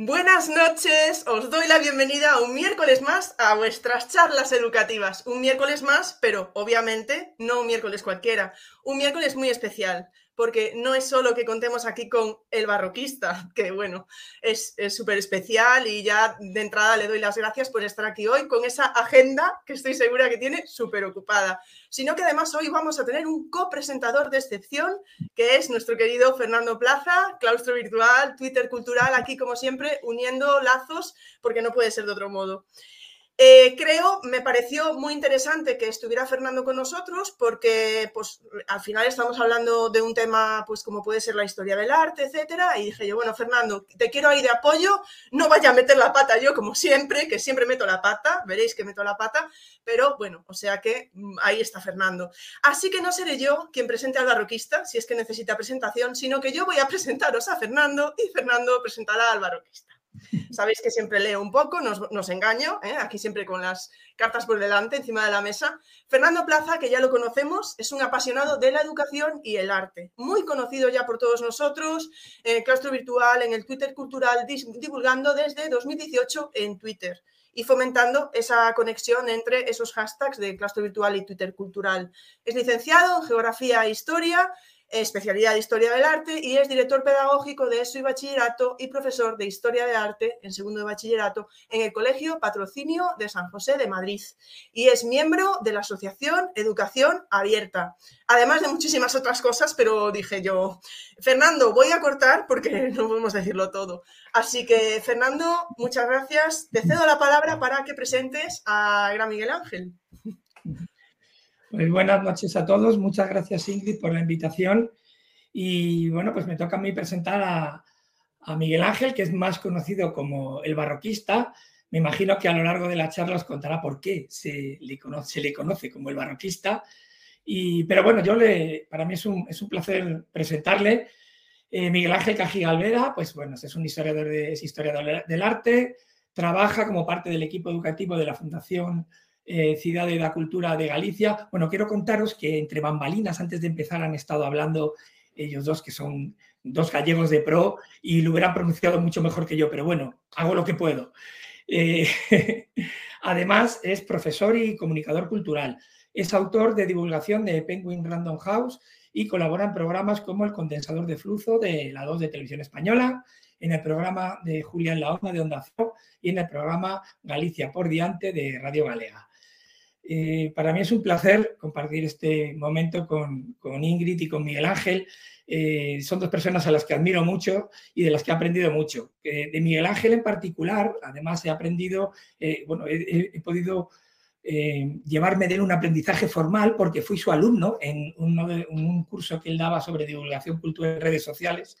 Buenas noches, os doy la bienvenida un miércoles más a vuestras charlas educativas. Un miércoles más, pero obviamente no un miércoles cualquiera, un miércoles muy especial, porque no es solo que contemos aquí con el barroquista, que bueno, es súper especial y ya de entrada le doy las gracias por estar aquí hoy con esa agenda que estoy segura que tiene súper ocupada, sino que además hoy vamos a tener un copresentador de excepción, que es nuestro querido Fernando Plaza, claustro virtual, Twitter cultural, aquí como siempre uniendo lazos, porque no puede ser de otro modo. Eh, creo, me pareció muy interesante que estuviera Fernando con nosotros porque pues, al final estamos hablando de un tema pues, como puede ser la historia del arte, etcétera, y dije yo, bueno, Fernando, te quiero ahí de apoyo, no vaya a meter la pata yo como siempre, que siempre meto la pata, veréis que meto la pata, pero bueno, o sea que mm, ahí está Fernando. Así que no seré yo quien presente al barroquista, si es que necesita presentación, sino que yo voy a presentaros a Fernando y Fernando presentará al barroquista. Sabéis que siempre leo un poco, nos, engaño, ¿eh? aquí siempre con las cartas por delante, encima de la mesa. Fernando Plaza, que ya lo conocemos, es un apasionado de la educación y el arte, muy conocido ya por todos nosotros, en el claustro virtual, en el Twitter cultural, divulgando desde 2018 en Twitter y fomentando esa conexión entre esos hashtags de claustro virtual y Twitter cultural. Es licenciado en Geografía e Historia especialidad de Historia del Arte y es director pedagógico de ESO y Bachillerato y profesor de Historia del Arte en segundo de Bachillerato en el Colegio Patrocinio de San José de Madrid y es miembro de la Asociación Educación Abierta, además de muchísimas otras cosas, pero dije yo, Fernando, voy a cortar porque no podemos decirlo todo. Así que, Fernando, muchas gracias. Te cedo la palabra para que presentes a Gran Miguel Ángel. Pues buenas noches a todos. Muchas gracias, Ingrid, por la invitación. Y bueno, pues me toca a mí presentar a, Miguel Ángel, que es más conocido como el barroquista. Me imagino que a lo largo de la charla os contará por qué se le conoce, como el barroquista. Y, pero bueno, yo le, para mí es un, placer presentarle. Eh, Miguel Ángel Cajiga Alvera, pues bueno, es un historiador, de, es historiador del arte, trabaja como parte del equipo educativo de la Fundación eh, Ciudad de la Cultura de Galicia. Bueno, quiero contaros que entre bambalinas, antes de empezar, han estado hablando ellos dos, que son dos gallegos de pro, y lo hubieran pronunciado mucho mejor que yo, pero bueno, hago lo que puedo. Eh, además, es profesor y comunicador cultural. Es autor de divulgación de Penguin Random House y colabora en programas como El Condensador de Flujo de la 2 de Televisión Española, en el programa de Julián Laoma de Onda Cero y en el programa Galicia por Diante de Radio Galega. Eh, para mí es un placer compartir este momento con, Ingrid y con Miguel Ángel. Eh, son dos personas a las que admiro mucho y de las que he aprendido mucho. de Miguel Ángel en particular, además he aprendido, eh, bueno, he, podido llevarme de él un aprendizaje formal porque fui su alumno en, en un curso que él daba sobre divulgación cultural en redes sociales,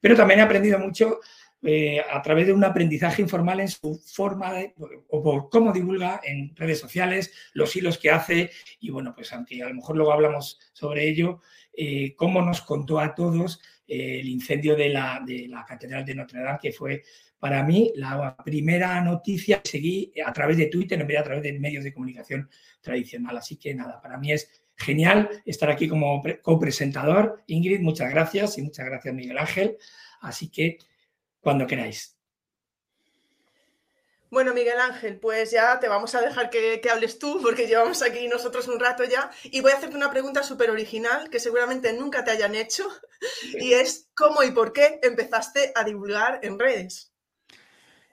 pero también he aprendido mucho eh, a través de un aprendizaje informal en su forma de, o por cómo divulga en redes sociales, los hilos que hace y bueno, pues aunque a lo mejor luego hablamos sobre ello, eh, cómo nos contó a todos eh, el incendio de la, de la Catedral de Notre Dame, que fue para mí la primera noticia que seguí a través de Twitter en vez de a través de medios de comunicación tradicional. Así que nada, para mí es genial estar aquí como copresentador. Ingrid, muchas gracias y muchas gracias Miguel Ángel. Así que cuando queráis. Bueno, Miguel Ángel, pues ya te vamos a dejar que, hables tú, porque llevamos aquí nosotros un rato ya, y voy a hacerte una pregunta súper original que seguramente nunca te hayan hecho, y es ¿cómo y por qué empezaste a divulgar en redes?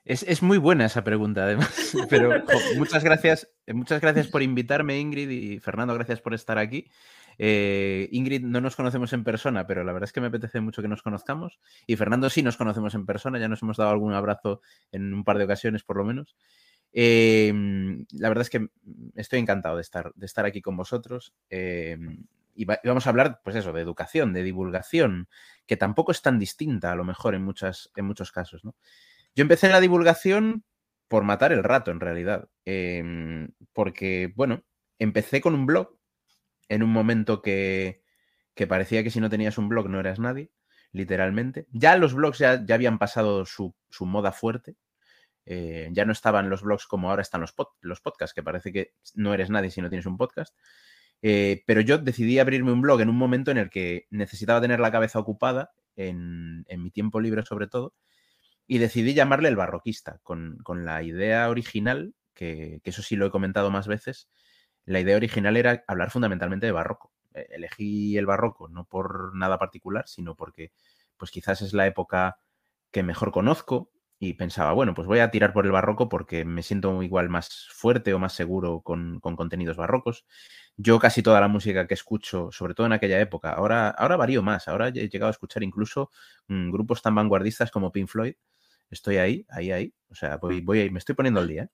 Es, muy buena esa pregunta, además, pero muchas gracias, muchas gracias por invitarme, Ingrid, y Fernando, gracias por estar aquí. Eh, Ingrid no nos conocemos en persona, pero la verdad es que me apetece mucho que nos conozcamos. Y Fernando sí nos conocemos en persona, ya nos hemos dado algún abrazo en un par de ocasiones por lo menos. Em, la verdad es que estoy encantado de estar, de estar aquí con vosotros. Em, y, vamos a hablar, pues eso, de educación, de divulgación, que tampoco es tan distinta a lo mejor en, muchas, en muchos casos, ¿no? Yo empecé en la divulgación por matar el rato, en realidad. Em, porque, bueno, empecé con un blog en un momento que, parecía que si no tenías un blog no eras nadie, literalmente. Ya los blogs ya, habían pasado su, moda fuerte. Eh, ya no estaban los blogs como ahora están los, los podcasts, que parece que no eres nadie si no tienes un podcast. Eh, pero yo decidí abrirme un blog en un momento en el que necesitaba tener la cabeza ocupada, en, mi tiempo libre sobre todo, y decidí llamarle el barroquista, con, la idea original, que, eso sí lo he comentado más veces, la idea original era hablar fundamentalmente de barroco. E, elegí el barroco no por nada particular, sino porque pues quizás es la época que mejor conozco, y pensaba, bueno, pues voy a tirar por el barroco porque me siento igual más fuerte o más seguro con, contenidos barrocos. Yo casi toda la música que escucho, sobre todo en aquella época, ahora, ahora varío más, ahora he llegado a escuchar incluso mm, grupos tan vanguardistas como Pink Floyd. Estoy ahí, ahí, ahí. O sea, voy, voy, me estoy poniendo al día. ¿eh?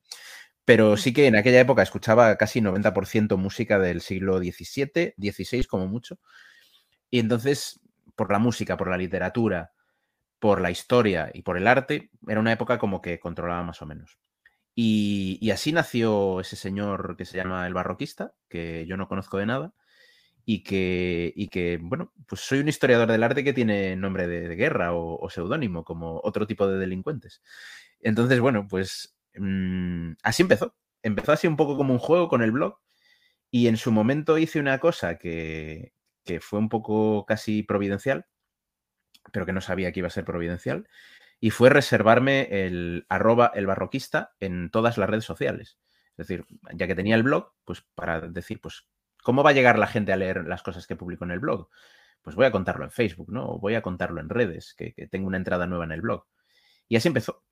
Pero sí que en aquella época escuchaba casi 90% música del siglo XVII, XVI como mucho. Y entonces, por la música, por la literatura, por la historia y por el arte, era una época como que controlaba más o menos. Y, así nació ese señor que se llama el barroquista, que yo no conozco de nada, y que, y que bueno, pues soy un historiador del arte que tiene nombre de, guerra o, seudónimo, como otro tipo de delincuentes. Entonces, bueno, pues mm, así empezó. Empezó así un poco como un juego con el blog, y en su momento hice una cosa que, que fue un poco casi providencial, pero que no sabía que iba a ser providencial, y fue reservarme el arroba el barroquista en todas las redes sociales. Es decir, ya que tenía el blog, pues para decir, pues, ¿cómo va a llegar la gente a leer las cosas que publico en el blog? Pues voy a contarlo en Facebook, ¿no? Voy a contarlo en redes, que, tengo una entrada nueva en el blog. Y así empezó.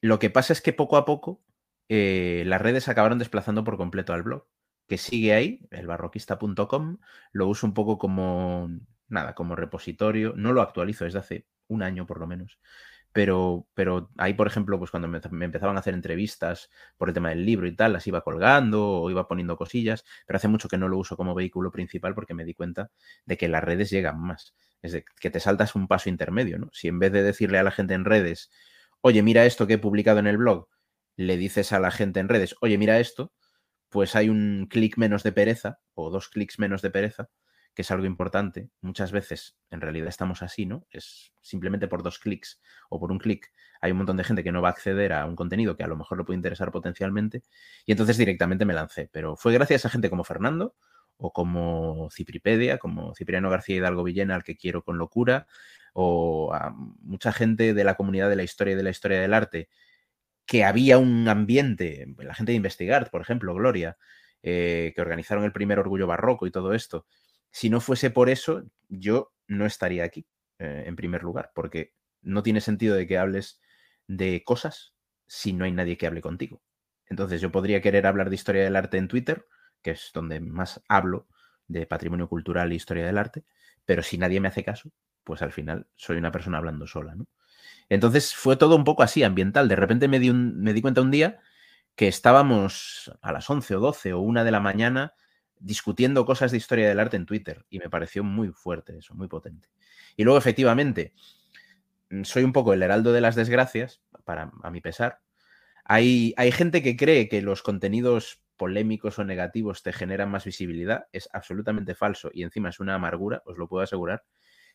Lo que pasa es que poco a poco eh, las redes acabaron desplazando por completo al blog, que sigue ahí, elbarroquista.com, lo uso un poco como nada, como repositorio. No lo actualizo desde hace un año por lo menos. Pero, pero ahí, por ejemplo, pues cuando me, empezaban a hacer entrevistas por el tema del libro y tal, las iba colgando o iba poniendo cosillas, pero hace mucho que no lo uso como vehículo principal porque me di cuenta de que las redes llegan más. Es de que te saltas un paso intermedio, ¿no? Si en vez de decirle a la gente en redes, oye, mira esto que he publicado en el blog, le dices a la gente en redes, oye, mira esto, pues hay un clic menos de pereza o dos clics menos de pereza que es algo importante. Muchas veces en realidad estamos así, ¿no? Es simplemente por dos clics o por un clic. Hay un montón de gente que no va a acceder a un contenido que a lo mejor le puede interesar potencialmente y entonces directamente me lancé. Pero fue gracias a gente como Fernando o como Cipripedia, como Cipriano García Hidalgo Villena, al que quiero con locura, o a mucha gente de la comunidad de la historia y de la historia del arte, que había un ambiente, la gente de Investigar, por ejemplo, Gloria, eh, que organizaron el primer Orgullo Barroco y todo esto, si no fuese por eso, yo no estaría aquí, eh, en primer lugar, porque no tiene sentido de que hables de cosas si no hay nadie que hable contigo. Entonces yo podría querer hablar de historia del arte en Twitter, que es donde más hablo de patrimonio cultural e historia del arte, pero si nadie me hace caso, pues al final soy una persona hablando sola, ¿no? Entonces fue todo un poco así, ambiental. De repente me di, me di cuenta un día que estábamos a las 11 o 12 o 1 de la mañana discutiendo cosas de historia del arte en Twitter y me pareció muy fuerte eso, muy potente. Y luego, efectivamente, mm, soy un poco el heraldo de las desgracias, para, a mi pesar. Hay, hay gente que cree que los contenidos polémicos o negativos te generan más visibilidad. Es absolutamente falso y encima es una amargura, os lo puedo asegurar.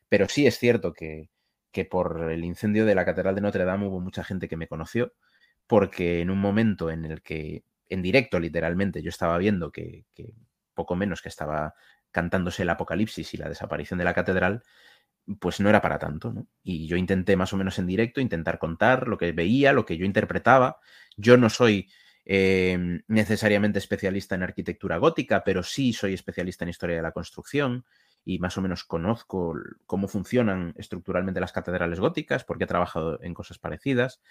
Pero sí es cierto que, que por el incendio de la Catedral de Notre Dame hubo mucha gente que me conoció, porque en un momento en el que, en directo literalmente, yo estaba viendo que, poco menos que estaba cantándose el apocalipsis y la desaparición de la catedral, pues no era para tanto, ¿no? Y yo intenté más o menos en directo, intentar contar lo que veía, lo que yo interpretaba. Yo no soy em, necesariamente especialista en arquitectura gótica, pero sí soy especialista en historia de la construcción y más o menos conozco cómo funcionan estructuralmente las catedrales góticas, porque he trabajado en cosas parecidas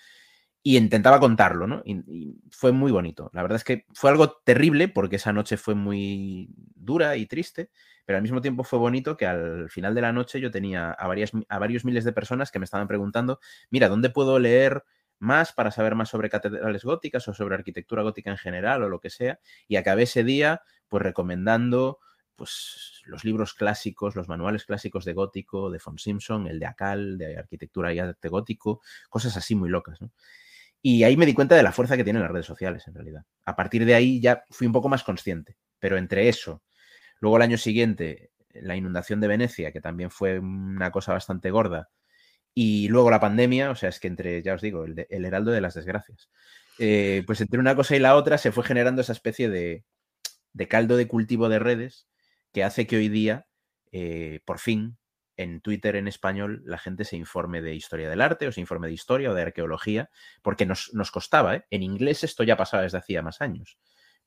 y intentaba contarlo, ¿no? Y, fue muy bonito. La verdad es que fue algo terrible porque esa noche fue muy dura y triste, pero al mismo tiempo fue bonito que al final de la noche yo tenía a, a varios miles de personas que me estaban preguntando, mira, ¿dónde puedo leer más para saber más sobre catedrales góticas o sobre arquitectura gótica en general o lo que sea? Y acabé ese día pues recomendando pues, los libros clásicos, los manuales clásicos de gótico, de von Simpson, el de Acal, de arquitectura y arte gótico, cosas así muy locas. Y ahí me di cuenta de la fuerza que tienen las redes sociales, en realidad. A partir de ahí ya fui un poco más consciente, pero entre eso, luego el año siguiente, la inundación de Venecia, que también fue una cosa bastante gorda, y luego la pandemia, o sea, es que entre, ya os digo, el, heraldo de las desgracias. Eh, pues entre una cosa y la otra se fue generando esa especie de, caldo de cultivo de redes que hace que hoy día, eh, por fin, en Twitter en español la gente se informe de historia del arte o se informe de historia o de arqueología, porque nos, costaba. ¿eh? En inglés esto ya pasaba desde hacía más años,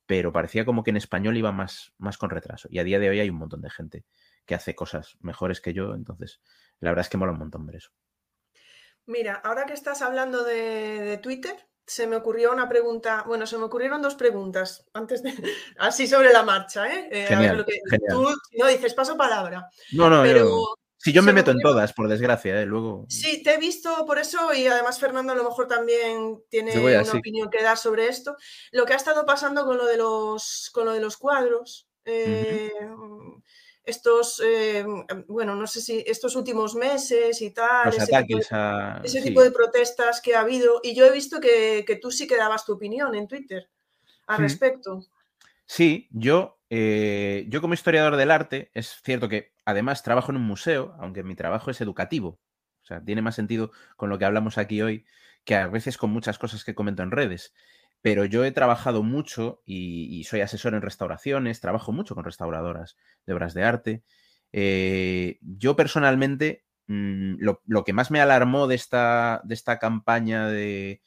pero parecía como que en español iba más, más con retraso. Y a día de hoy hay un montón de gente que hace cosas mejores que yo, entonces la verdad es que mola un montón ver eso. Mira, ahora que estás hablando de, Twitter, se me ocurrió una pregunta, bueno, se me ocurrieron dos preguntas antes de, así sobre la marcha, ¿eh? eh genial, Tú no dices paso palabra. No, no, pero si yo me meto en todas, por desgracia, ¿eh? luego. Sí, te he visto por eso y además Fernando a lo mejor también tiene una opinión que dar sobre esto. Lo que ha estado pasando con lo de los, con lo de los cuadros. Eh, estos, eh, bueno, no sé si estos últimos meses y tal, ese, tipo de, ese tipo de protestas que ha habido. Y yo he visto que, tú sí que dabas tu opinión en Twitter al respecto. Sí, yo, eh, yo como historiador del arte, es cierto que además trabajo en un museo, aunque mi trabajo es educativo. O sea, tiene más sentido con lo que hablamos aquí hoy que a veces con muchas cosas que comento en redes pero yo he trabajado mucho y, soy asesor en restauraciones, trabajo mucho con restauradoras de obras de arte. Eh, yo personalmente, mm, lo, que más me alarmó de esta, de esta campaña de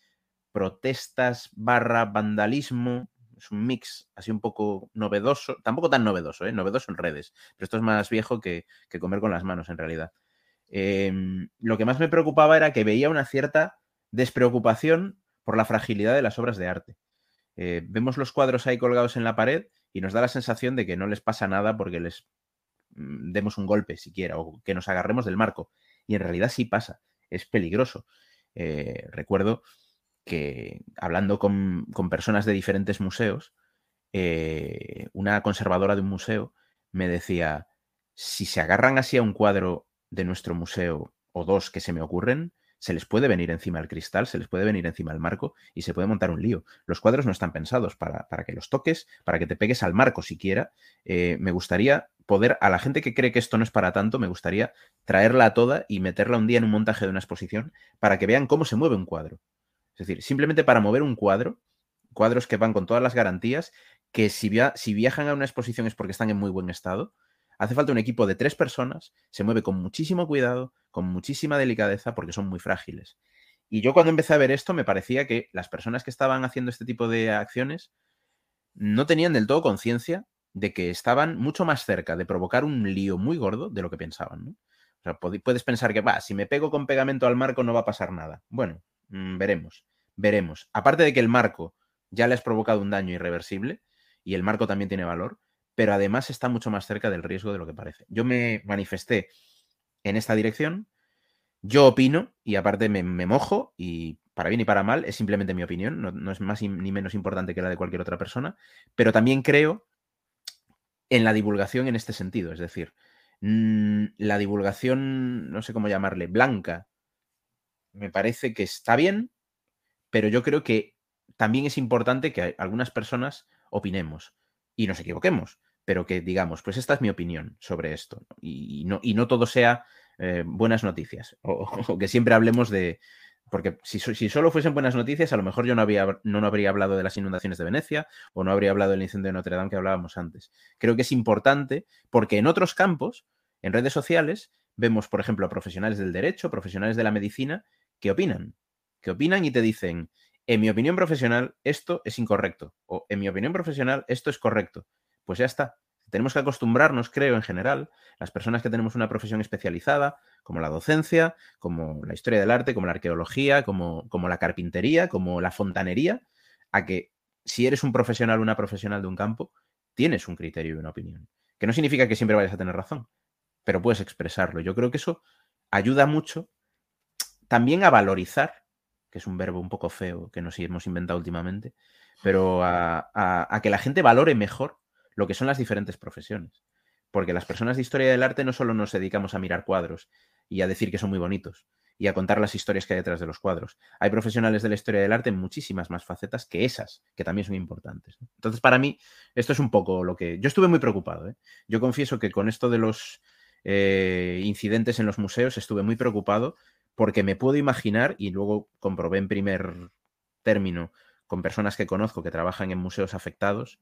protestas barra vandalismo, es un mix así un poco novedoso, tampoco tan novedoso, ¿eh? novedoso en redes, pero esto es más viejo que, comer con las manos en realidad. Em, lo que más me preocupaba era que veía una cierta despreocupación por la fragilidad de las obras de arte. Eh, vemos los cuadros ahí colgados en la pared y nos da la sensación de que no les pasa nada porque les mm, demos un golpe siquiera o que nos agarremos del marco. Y en realidad sí pasa, es peligroso. Eh, recuerdo que hablando con, personas de diferentes museos, eh, una conservadora de un museo me decía, si se agarran así a un cuadro de nuestro museo o dos que se me ocurren, se les puede venir encima el cristal, se les puede venir encima el marco y se puede montar un lío. Los cuadros no están pensados para, que los toques, para que te pegues al marco siquiera. Eh, me gustaría poder, a la gente que cree que esto no es para tanto, me gustaría traerla a toda y meterla un día en un montaje de una exposición para que vean cómo se mueve un cuadro. Es decir, simplemente para mover un cuadro, cuadros que van con todas las garantías, que si, si viajan a una exposición es porque están en muy buen estado, Hace falta un equipo de tres personas, se mueve con muchísimo cuidado, con muchísima delicadeza, porque son muy frágiles. Y yo cuando empecé a ver esto me parecía que las personas que estaban haciendo este tipo de acciones no tenían del todo conciencia de que estaban mucho más cerca de provocar un lío muy gordo de lo que pensaban. O sea, puedes pensar que, va, si me pego con pegamento al marco no va a pasar nada. Bueno, mm, veremos, veremos. Aparte de que el marco ya le has provocado un daño irreversible y el marco también tiene valor, pero además está mucho más cerca del riesgo de lo que parece. Yo me manifesté en esta dirección, yo opino y aparte me, mojo y para bien y para mal es simplemente mi opinión, no, es más ni menos importante que la de cualquier otra persona, pero también creo en la divulgación en este sentido, es decir, mm, la divulgación, no sé cómo llamarle, blanca, me parece que está bien, pero yo creo que también es importante que algunas personas opinemos y nos equivoquemos pero que digamos, pues esta es mi opinión sobre esto y, no, y no todo sea eh, buenas noticias o, que siempre hablemos de... Porque si, solo fuesen buenas noticias, a lo mejor yo no, no, no, habría hablado de las inundaciones de Venecia o no habría hablado del incendio de Notre Dame que hablábamos antes. Creo que es importante porque en otros campos, en redes sociales, vemos, por ejemplo, a profesionales del derecho, profesionales de la medicina, que opinan, que opinan y te dicen, en mi opinión profesional, esto es incorrecto o en mi opinión profesional, esto es correcto pues ya está. Tenemos que acostumbrarnos, creo, en general, las personas que tenemos una profesión especializada, como la docencia, como la historia del arte, como la arqueología, como, como la carpintería, como la fontanería, a que si eres un profesional o una profesional de un campo, tienes un criterio y una opinión. Que no significa que siempre vayas a tener razón, pero puedes expresarlo. Yo creo que eso ayuda mucho también a valorizar, que es un verbo un poco feo que nos hemos inventado últimamente, pero a que la gente valore mejor lo que son las diferentes profesiones. Porque las personas de historia del arte no solo nos dedicamos a mirar cuadros y a decir que son muy bonitos y a contar las historias que hay detrás de los cuadros. Hay profesionales de la historia del arte en muchísimas más facetas que esas, que también son importantes. Entonces, para mí, esto es un poco lo que... Yo estuve muy preocupado. ¿eh? Yo confieso que con esto de los eh, incidentes en los museos estuve muy preocupado porque me puedo imaginar, y luego comprobé en primer término con personas que conozco que trabajan en museos afectados,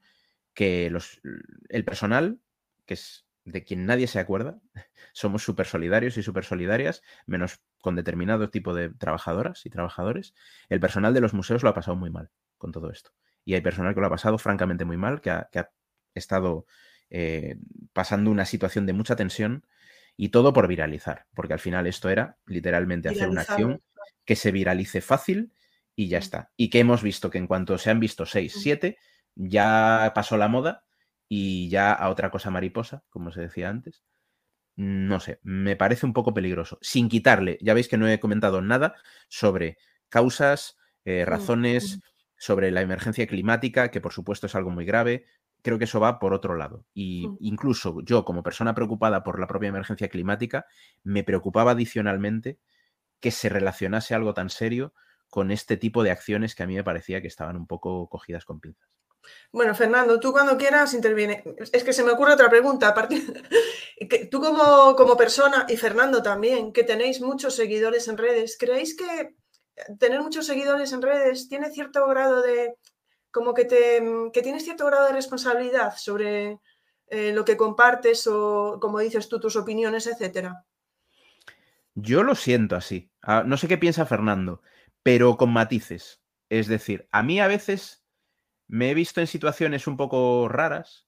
que los, el personal, que es de quien nadie se acuerda, somos súper solidarios y súper solidarias, menos con determinado tipo de trabajadoras y trabajadores, el personal de los museos lo ha pasado muy mal con todo esto. Y hay personal que lo ha pasado francamente muy mal, que ha, estado eh, pasando una situación de mucha tensión y todo por viralizar, porque al final esto era literalmente hacer una acción que se viralice fácil y ya está. Y que hemos visto que en cuanto se han visto 6, 7, ya pasó la moda y ya a otra cosa mariposa, como se decía antes. No sé, me parece un poco peligroso. Sin quitarle, ya veis que no he comentado nada sobre causas, eh, razones, sobre la emergencia climática, que por supuesto es algo muy grave. Creo que eso va por otro lado. Y incluso yo, como persona preocupada por la propia emergencia climática, me preocupaba adicionalmente que se relacionase algo tan serio con este tipo de acciones que a mí me parecía que estaban un poco cogidas con pinzas. Bueno, Fernando, tú cuando quieras interviene. Es que se me ocurre otra pregunta. tú como, como persona y Fernando también, que tenéis muchos seguidores en redes, ¿creéis que tener muchos seguidores en redes tiene cierto grado de, como que, te, que tienes cierto grado de responsabilidad sobre eh, lo que compartes o, como dices tú, tus opiniones, etcétera? Yo lo siento así. Ah, no sé qué piensa Fernando pero con matices. Es decir, a mí a veces me he visto en situaciones un poco raras,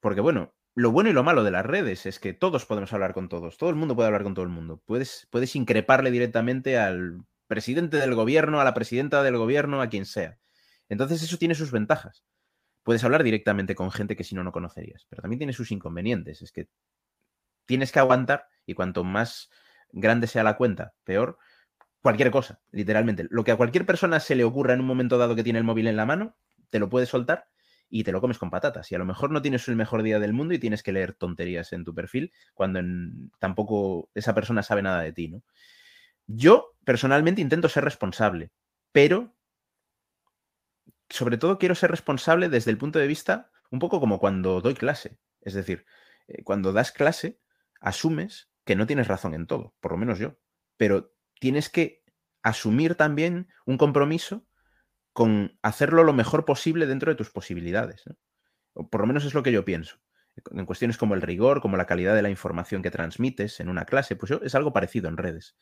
porque bueno, lo bueno y lo malo de las redes es que todos podemos hablar con todos, todo el mundo puede hablar con todo el mundo. Puedes, puedes increparle directamente al presidente del gobierno, a la presidenta del gobierno, a quien sea. Entonces eso tiene sus ventajas. Puedes hablar directamente con gente que si no, no conocerías, pero también tiene sus inconvenientes. Es que tienes que aguantar y cuanto más grande sea la cuenta, peor, cualquier cosa, literalmente. Lo que a cualquier persona se le ocurra en un momento dado que tiene el móvil en la mano, te lo puedes soltar y te lo comes con patatas. Y a lo mejor no tienes el mejor día del mundo y tienes que leer tonterías en tu perfil cuando tampoco esa persona sabe nada de ti, ¿no? Yo personalmente intento ser responsable, pero sobre todo quiero ser responsable desde el punto de vista un poco como cuando doy clase. Es decir, eh, cuando das clase, asumes que no tienes razón en todo, por lo menos yo, pero tienes que asumir también un compromiso con hacerlo lo mejor posible dentro de tus posibilidades. O por lo menos es lo que yo pienso. En cuestiones como el rigor, como la calidad de la información que transmites en una clase, pues yo, es algo parecido en redes.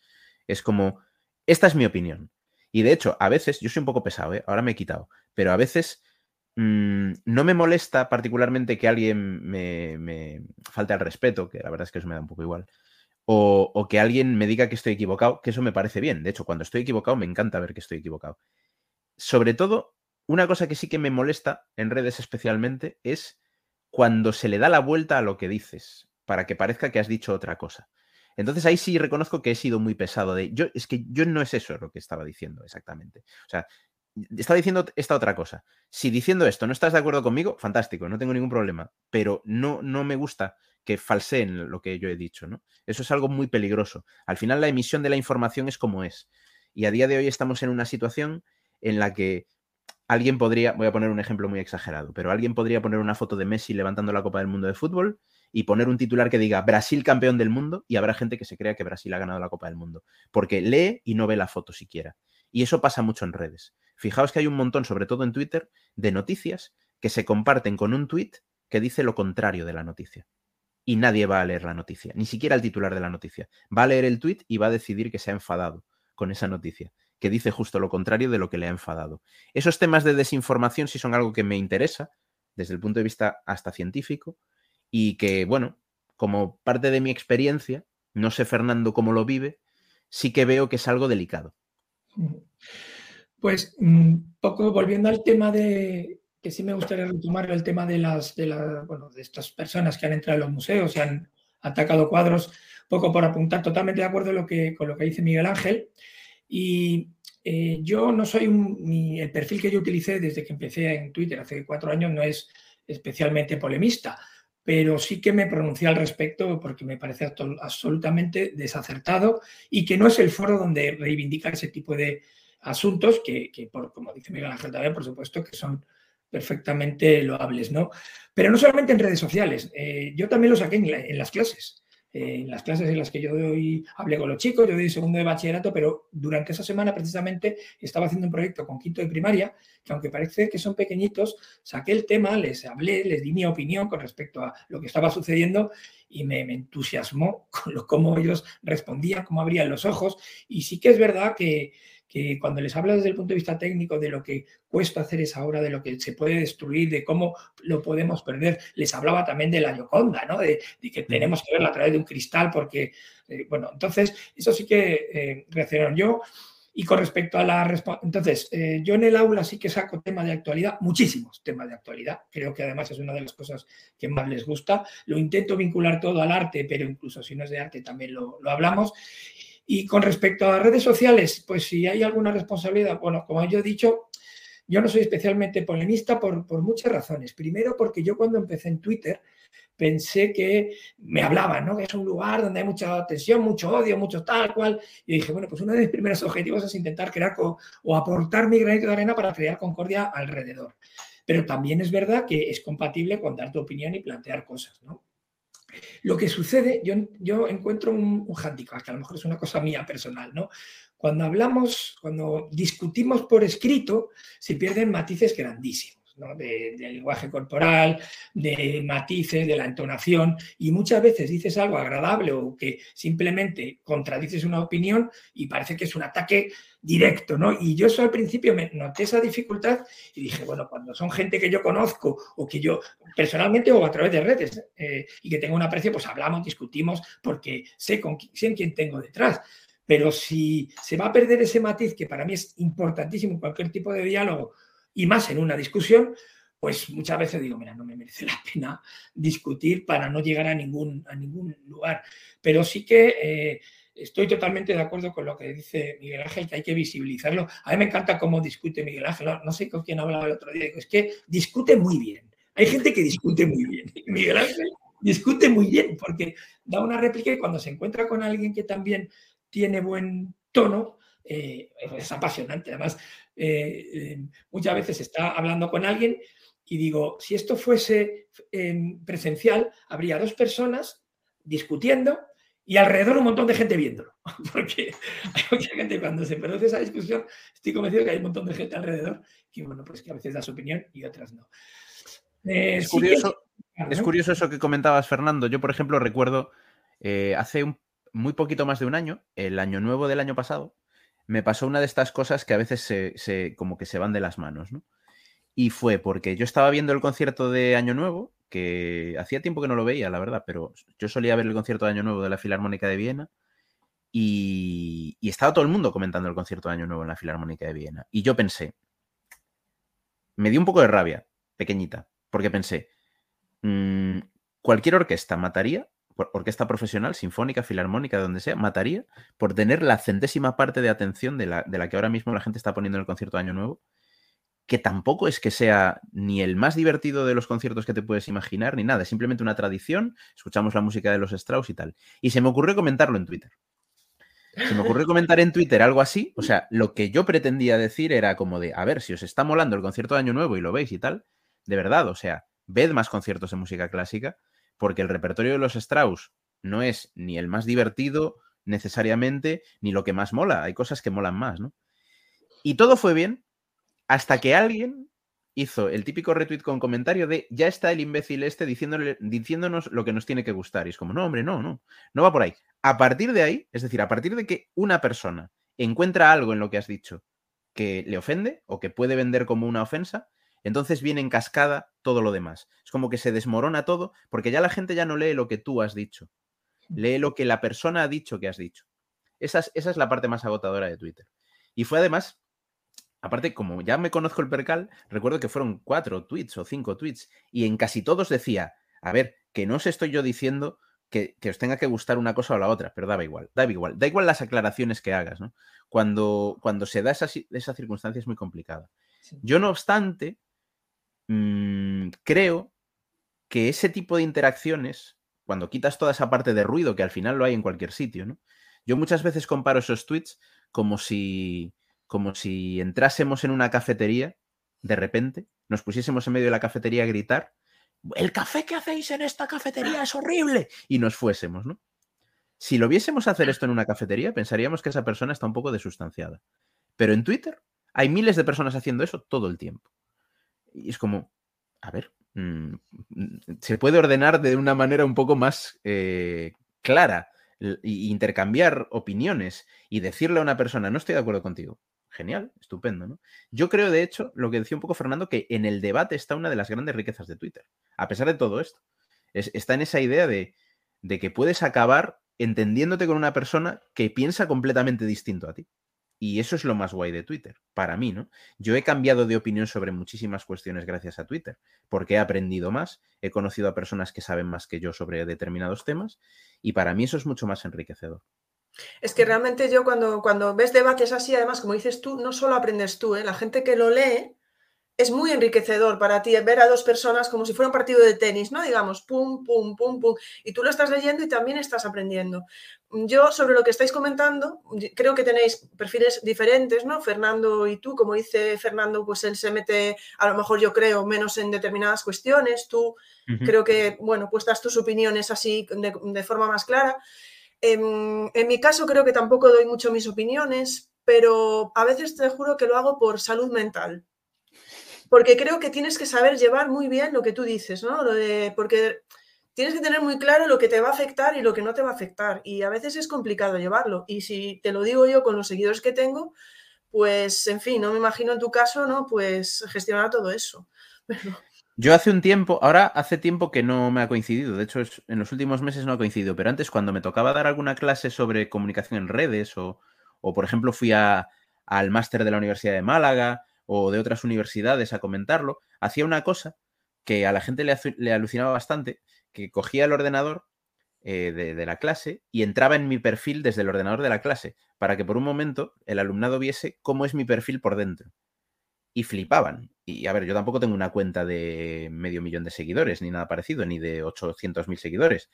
Es como, esta es mi opinión. Y de hecho, a veces, yo soy un poco pesado, ¿eh? ahora me he quitado, pero a veces mm, no me molesta particularmente que alguien me, me falte al respeto, que la verdad es que eso me da un poco igual, o, que alguien me diga que estoy equivocado, que eso me parece bien. De hecho, cuando estoy equivocado, me encanta ver que estoy equivocado. Sobre todo, una cosa que sí que me molesta en redes especialmente es cuando se le da la vuelta a lo que dices, para que parezca que has dicho otra cosa. Entonces ahí sí reconozco que he sido muy pesado de. Yo, es que yo no es eso lo que estaba diciendo exactamente. O sea, estaba diciendo esta otra cosa. Si diciendo esto no estás de acuerdo conmigo, fantástico, no tengo ningún problema. Pero no, no me gusta que falseen lo que yo he dicho, ¿no? Eso es algo muy peligroso. Al final la emisión de la información es como es. Y a día de hoy estamos en una situación en la que alguien podría, voy a poner un ejemplo muy exagerado, pero alguien podría poner una foto de Messi levantando la Copa del Mundo de Fútbol y poner un titular que diga Brasil campeón del mundo y habrá gente que se crea que Brasil ha ganado la Copa del Mundo, porque lee y no ve la foto siquiera. Y eso pasa mucho en redes. Fijaos que hay un montón, sobre todo en Twitter, de noticias que se comparten con un tweet que dice lo contrario de la noticia y nadie va a leer la noticia, ni siquiera el titular de la noticia. Va a leer el tweet y va a decidir que se ha enfadado con esa noticia, que dice justo lo contrario de lo que le ha enfadado. Esos temas de desinformación sí son algo que me interesa desde el punto de vista hasta científico y que, bueno, como parte de mi experiencia, no sé Fernando cómo lo vive, sí que veo que es algo delicado. Pues mm, poco volviendo al tema de, que sí me gustaría retomar el tema de las de, de estas personas que han entrado en los museos y han atacado cuadros, poco por apuntar, totalmente de acuerdo lo que, con lo que dice Miguel Ángel. Y eh, yo no soy un, el perfil que yo utilicé desde que empecé en Twitter hace cuatro años no es especialmente polemista, pero sí que me pronuncié al respecto porque me parece absolutamente desacertado y que no es el foro donde reivindicar ese tipo de asuntos que, por, como dice Miguel Ángel también, por supuesto, que son perfectamente loables, ¿no? Pero no solamente en redes sociales, eh, yo también lo saqué en las clases en las clases en las que yo doy, hablé con los chicos, yo doy segundo de bachillerato, pero durante esa semana precisamente estaba haciendo un proyecto con quinto de primaria, que aunque parece que son pequeñitos, saqué el tema, les hablé, les di mi opinión con respecto a lo que estaba sucediendo y me, entusiasmó con cómo ellos respondían, cómo abrían los ojos. Y sí que es verdad que, que cuando les habla desde el punto de vista técnico de lo que cuesta hacer esa obra, de lo que se puede destruir, de cómo lo podemos perder, les hablaba también de la Yoconda, ¿no? de, que tenemos que verla a través de un cristal, porque, eh, bueno, entonces, eso sí que eh, reaccionaron yo. Y con respecto a la entonces, eh, yo en el aula sí que saco temas de actualidad, muchísimos temas de actualidad. Creo que además es una de las cosas que más les gusta. Lo intento vincular todo al arte, pero incluso si no es de arte también lo, lo hablamos. Y con respecto a redes sociales, pues si hay alguna responsabilidad, bueno, como yo he dicho, yo no soy especialmente polemista por, muchas razones. Primero, porque yo cuando empecé en Twitter pensé que me hablaban, ¿no? Que es un lugar donde hay mucha tensión, mucho odio, mucho tal cual. Y dije, bueno, pues uno de mis primeros objetivos es intentar crear o aportar mi granito de arena para crear concordia alrededor. Pero también es verdad que es compatible con dar tu opinión y plantear cosas, ¿no? Lo que sucede, yo, yo encuentro un, un que a lo mejor es una cosa mía personal, ¿no? Cuando hablamos, cuando discutimos por escrito, se pierden matices grandísimos de, lenguaje corporal, de matices, de la entonación, y muchas veces dices algo agradable o que simplemente contradices una opinión y parece que es un ataque directo, ¿no? Y yo eso al principio me noté esa dificultad y dije, bueno, cuando son gente que yo conozco o que yo personalmente o a través de redes eh, y que tengo un aprecio, pues hablamos, discutimos, porque sé, con, sé quién tengo detrás. Pero si se va a perder ese matiz, que para mí es importantísimo en cualquier tipo de diálogo, y más en una discusión, pues muchas veces digo, mira, no me merece la pena discutir para no llegar a ningún, a ningún lugar. Pero sí que eh, estoy totalmente de acuerdo con lo que dice Miguel Ángel, que hay que visibilizarlo. A mí me encanta cómo discute Miguel Ángel, no, sé con quién hablaba el otro día, es que discute muy bien. Hay gente que discute muy bien. Miguel Ángel discute muy bien porque da una réplica y cuando se encuentra con alguien que también tiene buen tono, eh, es apasionante. Además, eh, eh, muchas veces está hablando con alguien y digo, si esto fuese presencial, habría dos personas discutiendo y alrededor un montón de gente viéndolo. Porque hay mucha gente, cuando se produce esa discusión, estoy convencido que hay un montón de gente alrededor que, bueno, pues que a veces da su opinión y otras no. es, curioso, es curioso eso que comentabas, Fernando. Yo, por ejemplo, recuerdo hace un, muy poquito más de un año, el año nuevo del año pasado, me pasó una de estas cosas que a veces se, como que se van de las manos, ¿no? Y fue porque yo estaba viendo el concierto de Año Nuevo, que hacía tiempo que no lo veía, la verdad, pero yo solía ver el concierto de Año Nuevo de la Filarmónica de Viena y, estaba todo el mundo comentando el concierto de Año Nuevo en la Filarmónica de Viena. Y yo pensé, me dio un poco de rabia, pequeñita, porque pensé, mm, cualquier orquesta mataría orquesta profesional, sinfónica, filarmónica, de donde sea, mataría por tener la centésima parte de atención de la, de la, que ahora mismo la gente está poniendo en el concierto de Año Nuevo, que tampoco es que sea ni el más divertido de los conciertos que te puedes imaginar, ni nada, es simplemente una tradición, escuchamos la música de los Strauss y tal. Y se me ocurrió comentarlo en Twitter. Se me ocurrió comentar en Twitter algo así, o sea, lo que yo pretendía decir era como de, a ver, si os está molando el concierto de Año Nuevo y lo veis y tal, de verdad, o sea, ved más conciertos de música clásica, porque el repertorio de los Strauss no es ni el más divertido necesariamente, ni lo que más mola. Hay cosas que molan más, ¿no? Y todo fue bien hasta que alguien hizo el típico retweet con comentario de ya está el imbécil este diciéndonos lo que nos tiene que gustar. Y es como, no, hombre, no, no, no va por ahí. A partir de ahí, es decir, a partir de que una persona encuentra algo en lo que has dicho que le ofende o que puede vender como una ofensa, entonces viene en cascada todo lo demás. Es como que se desmorona todo porque ya la gente ya no lee lo que tú has dicho, lee lo que la persona ha dicho que has dicho. Esa es, esa es la parte más agotadora de Twitter. Y fue además, aparte, como ya me conozco el percal, recuerdo que fueron cuatro tweets o cinco tweets y en casi todos decía, a ver, que no os estoy yo diciendo que, os tenga que gustar una cosa o la otra, pero daba igual, da igual, da igual las aclaraciones que hagas, ¿no? Cuando, cuando se da esa, esa circunstancia es muy complicada. Yo, no obstante, Mm, creo que ese tipo de interacciones, cuando quitas toda esa parte de ruido, que al final lo hay en cualquier sitio, ¿no? Yo muchas veces comparo esos tweets como si, como si entrásemos en una cafetería de repente, nos pusiésemos en medio de la cafetería a gritar, el café que hacéis en esta cafetería es horrible, y nos fuésemos, ¿no? Si lo viésemos hacer esto en una cafetería, pensaríamos que esa persona está un poco desustanciada. Pero en Twitter hay miles de personas haciendo eso todo el tiempo. Y es como, a ver, mm, mm, se puede ordenar de una manera un poco más eh, clara e intercambiar opiniones y decirle a una persona, no estoy de acuerdo contigo. Genial, estupendo, ¿no? Yo creo, de hecho, lo que decía un poco Fernando, que en el debate está una de las grandes riquezas de Twitter. A pesar de todo esto, está en esa idea de, de que puedes acabar entendiéndote con una persona que piensa completamente distinto a ti. Y eso es lo más guay de Twitter, para mí, ¿no? Yo he cambiado de opinión sobre muchísimas cuestiones gracias a Twitter, porque he aprendido más, he conocido a personas que saben más que yo sobre determinados temas, y para mí eso es mucho más enriquecedor. Es que realmente yo cuando, cuando ves debates así, además, como dices tú, no solo aprendes tú, ¿eh? la gente que lo lee es muy enriquecedor para ti ver a dos personas como si fuera un partido de tenis, ¿no? Digamos, pum, pum, pum, pum. Y tú lo estás leyendo y también estás aprendiendo. Yo, sobre lo que estáis comentando, creo que tenéis perfiles diferentes, ¿no? Fernando y tú, como dice Fernando, pues él se mete, a lo mejor yo creo, menos en determinadas cuestiones. Tú, creo que, bueno, pues das tus opiniones así de, forma más clara. En, mi caso, creo que tampoco doy mucho mis opiniones, pero a veces te juro que lo hago por salud mental porque creo que tienes que saber llevar muy bien lo que tú dices, ¿no? porque tienes que tener muy claro lo que te va a afectar y lo que no te va a afectar. Y a veces es complicado llevarlo. Y si te lo digo yo con los seguidores que tengo, pues, en fin, no me imagino en tu caso, ¿no? Pues gestionar todo eso. Yo hace un tiempo, ahora hace tiempo que no me ha coincidido, de hecho en los últimos meses no ha coincidido, pero antes cuando me tocaba dar alguna clase sobre comunicación en redes o, o por ejemplo fui a, al máster de la Universidad de Málaga o de otras universidades a comentarlo, hacía una cosa que a la gente le, alucinaba bastante, que cogía el ordenador eh, de, la clase y entraba en mi perfil desde el ordenador de la clase, para que por un momento el alumnado viese cómo es mi perfil por dentro. Y flipaban. Y a ver, yo tampoco tengo una cuenta de medio millón de seguidores, ni nada parecido, ni de 800.000 seguidores.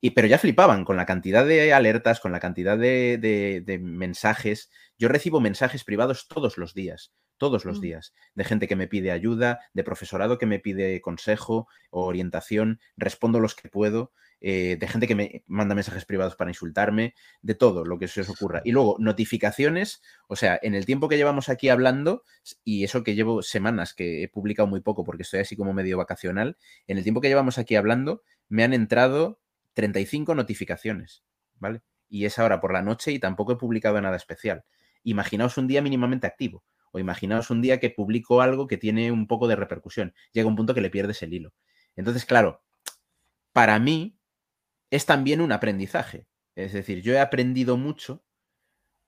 Y, pero ya flipaban con la cantidad de alertas, con la cantidad de mensajes. Yo recibo mensajes privados todos los días todos los mm. días, de gente que me pide ayuda, de profesorado que me pide consejo o orientación, respondo los que puedo, eh, de gente que me manda mensajes privados para insultarme, de todo lo que se os ocurra. Y luego, notificaciones, o sea, en el tiempo que llevamos aquí hablando, y eso que llevo semanas, que he publicado muy poco porque estoy así como medio vacacional, en el tiempo que llevamos aquí hablando, me han entrado 35 notificaciones, ¿vale? Y es ahora por la noche y tampoco he publicado nada especial. Imaginaos un día mínimamente activo. O imaginaos un día que publico algo que tiene un poco de repercusión. Llega un punto que le pierdes el hilo. Entonces, claro, para mí es también un aprendizaje. Es decir, yo he aprendido mucho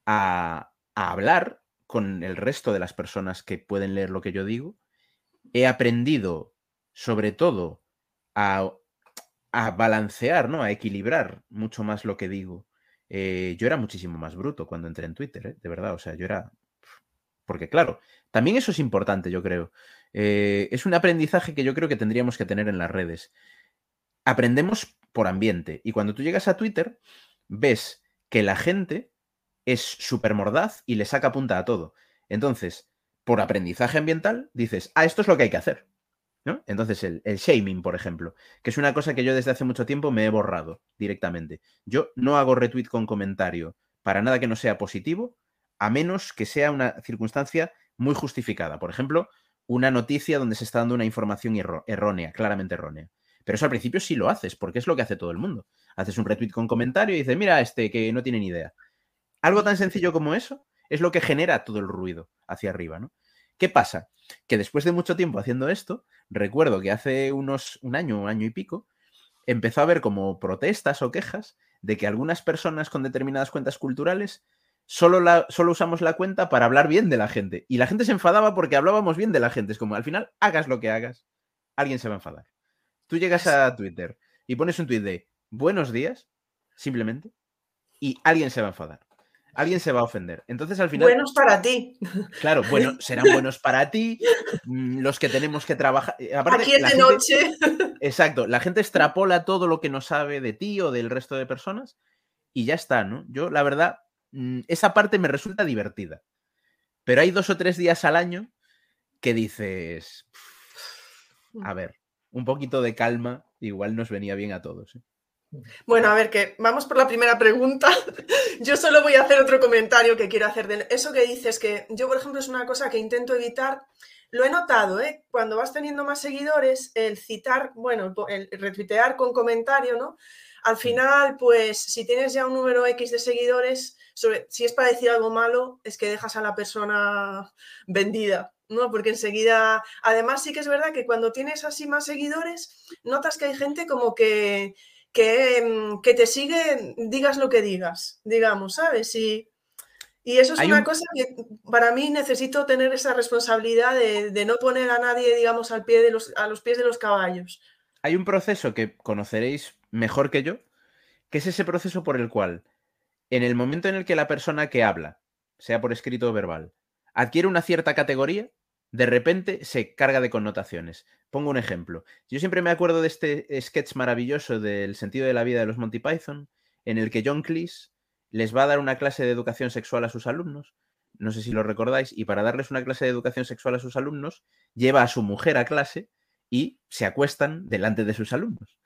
a, hablar con el resto de las personas que pueden leer lo que yo digo. He aprendido, sobre todo, a, balancear, ¿no? A equilibrar mucho más lo que digo. Eh, yo era muchísimo más bruto cuando entré en Twitter, ¿eh? de verdad. O sea, yo era porque claro, también eso es importante, yo creo. Eh, es un aprendizaje que yo creo que tendríamos que tener en las redes. Aprendemos por ambiente. Y cuando tú llegas a Twitter, ves que la gente es súper mordaz y le saca punta a todo. Entonces, por aprendizaje ambiental, dices, ah, esto es lo que hay que hacer. ¿no? Entonces, el, el, shaming, por ejemplo, que es una cosa que yo desde hace mucho tiempo me he borrado directamente. Yo no hago retweet con comentario para nada que no sea positivo, a menos que sea una circunstancia muy justificada. Por ejemplo, una noticia donde se está dando una información errónea, claramente errónea. Pero eso al principio sí lo haces, porque es lo que hace todo el mundo. Haces un retweet con comentario y dices, mira, este que no tiene ni idea. Algo tan sencillo como eso es lo que genera todo el ruido hacia arriba, ¿no? ¿Qué pasa? Que después de mucho tiempo haciendo esto, recuerdo que hace unos un año, un año y pico, empezó a haber como protestas o quejas de que algunas personas con determinadas cuentas culturales solo, la, solo usamos la cuenta para hablar bien de la gente. Y la gente se enfadaba porque hablábamos bien de la gente. Es como, al final, hagas lo que hagas, alguien se va a enfadar. Tú llegas a Twitter y pones un tweet de buenos días, simplemente, y alguien se va a enfadar. Alguien se va a ofender. Entonces, al final. Buenos para ti. Claro, bueno, serán buenos para ti. Mm, los que tenemos que trabajar. Aparte, Aquí es de noche. exacto, la gente extrapola todo lo que no sabe de ti o del resto de personas y ya está, ¿no? Yo, la verdad, mm, esa parte me resulta divertida. Pero hay dos o tres días al año que dices, a ver, un poquito de calma igual nos venía bien a todos. ¿eh? Bueno, a ver, que vamos por la primera pregunta. Yo solo voy a hacer otro comentario que quiero hacer de eso que dices, que yo, por ejemplo, es una cosa que intento evitar. Lo he notado, ¿eh? Cuando vas teniendo más seguidores, el citar, bueno, el retuitear con comentario, ¿no? Al final, pues, si tienes ya un número X de seguidores, sobre, si es para decir algo malo, es que dejas a la persona vendida, ¿no? Porque enseguida, además sí que es verdad que cuando tienes así más seguidores, notas que hay gente como que Mm, que, te sigue, digas lo que digas, digamos, ¿sabes? Y, y eso es una cosa que para mí necesito tener esa responsabilidad de, no poner a nadie, digamos, al pie de los, a los pies de los caballos. Hay un proceso que conoceréis mejor que yo, que es ese proceso por el cual, en el momento en el que la persona que habla, sea por escrito o verbal, adquiere una cierta categoría, de repente se carga de connotaciones. Pongo un ejemplo. Yo siempre me acuerdo de este sketch maravilloso del sentido de la vida de los Monty Python, en el que John Cleese les va a dar una clase de educación sexual a sus alumnos. No sé si lo recordáis, y para darles una clase de educación sexual a sus alumnos, lleva a su mujer a clase y se acuestan delante de sus alumnos.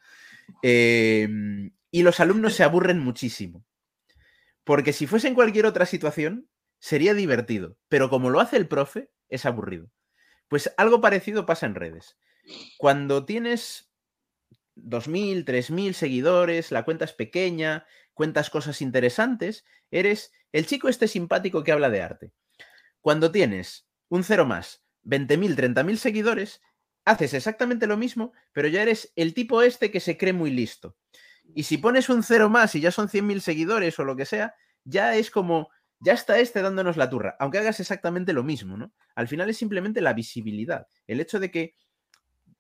Em, y los alumnos se aburren muchísimo. Porque si fuese en cualquier otra situación, sería divertido. Pero como lo hace el profe, es aburrido. Pues algo parecido pasa en redes. Cuando tienes 2.000, 3.000 seguidores, la cuenta es pequeña, cuentas cosas interesantes, eres el chico este simpático que habla de arte. Cuando tienes un cero más, 20.000, 30.000 seguidores, haces exactamente lo mismo, pero ya eres el tipo este que se cree muy listo. Y si pones un cero más y ya son 100.000 seguidores o lo que sea, ya es como ya está este dándonos la turra, aunque hagas exactamente lo mismo, ¿no? Al final es simplemente la visibilidad, el hecho de que,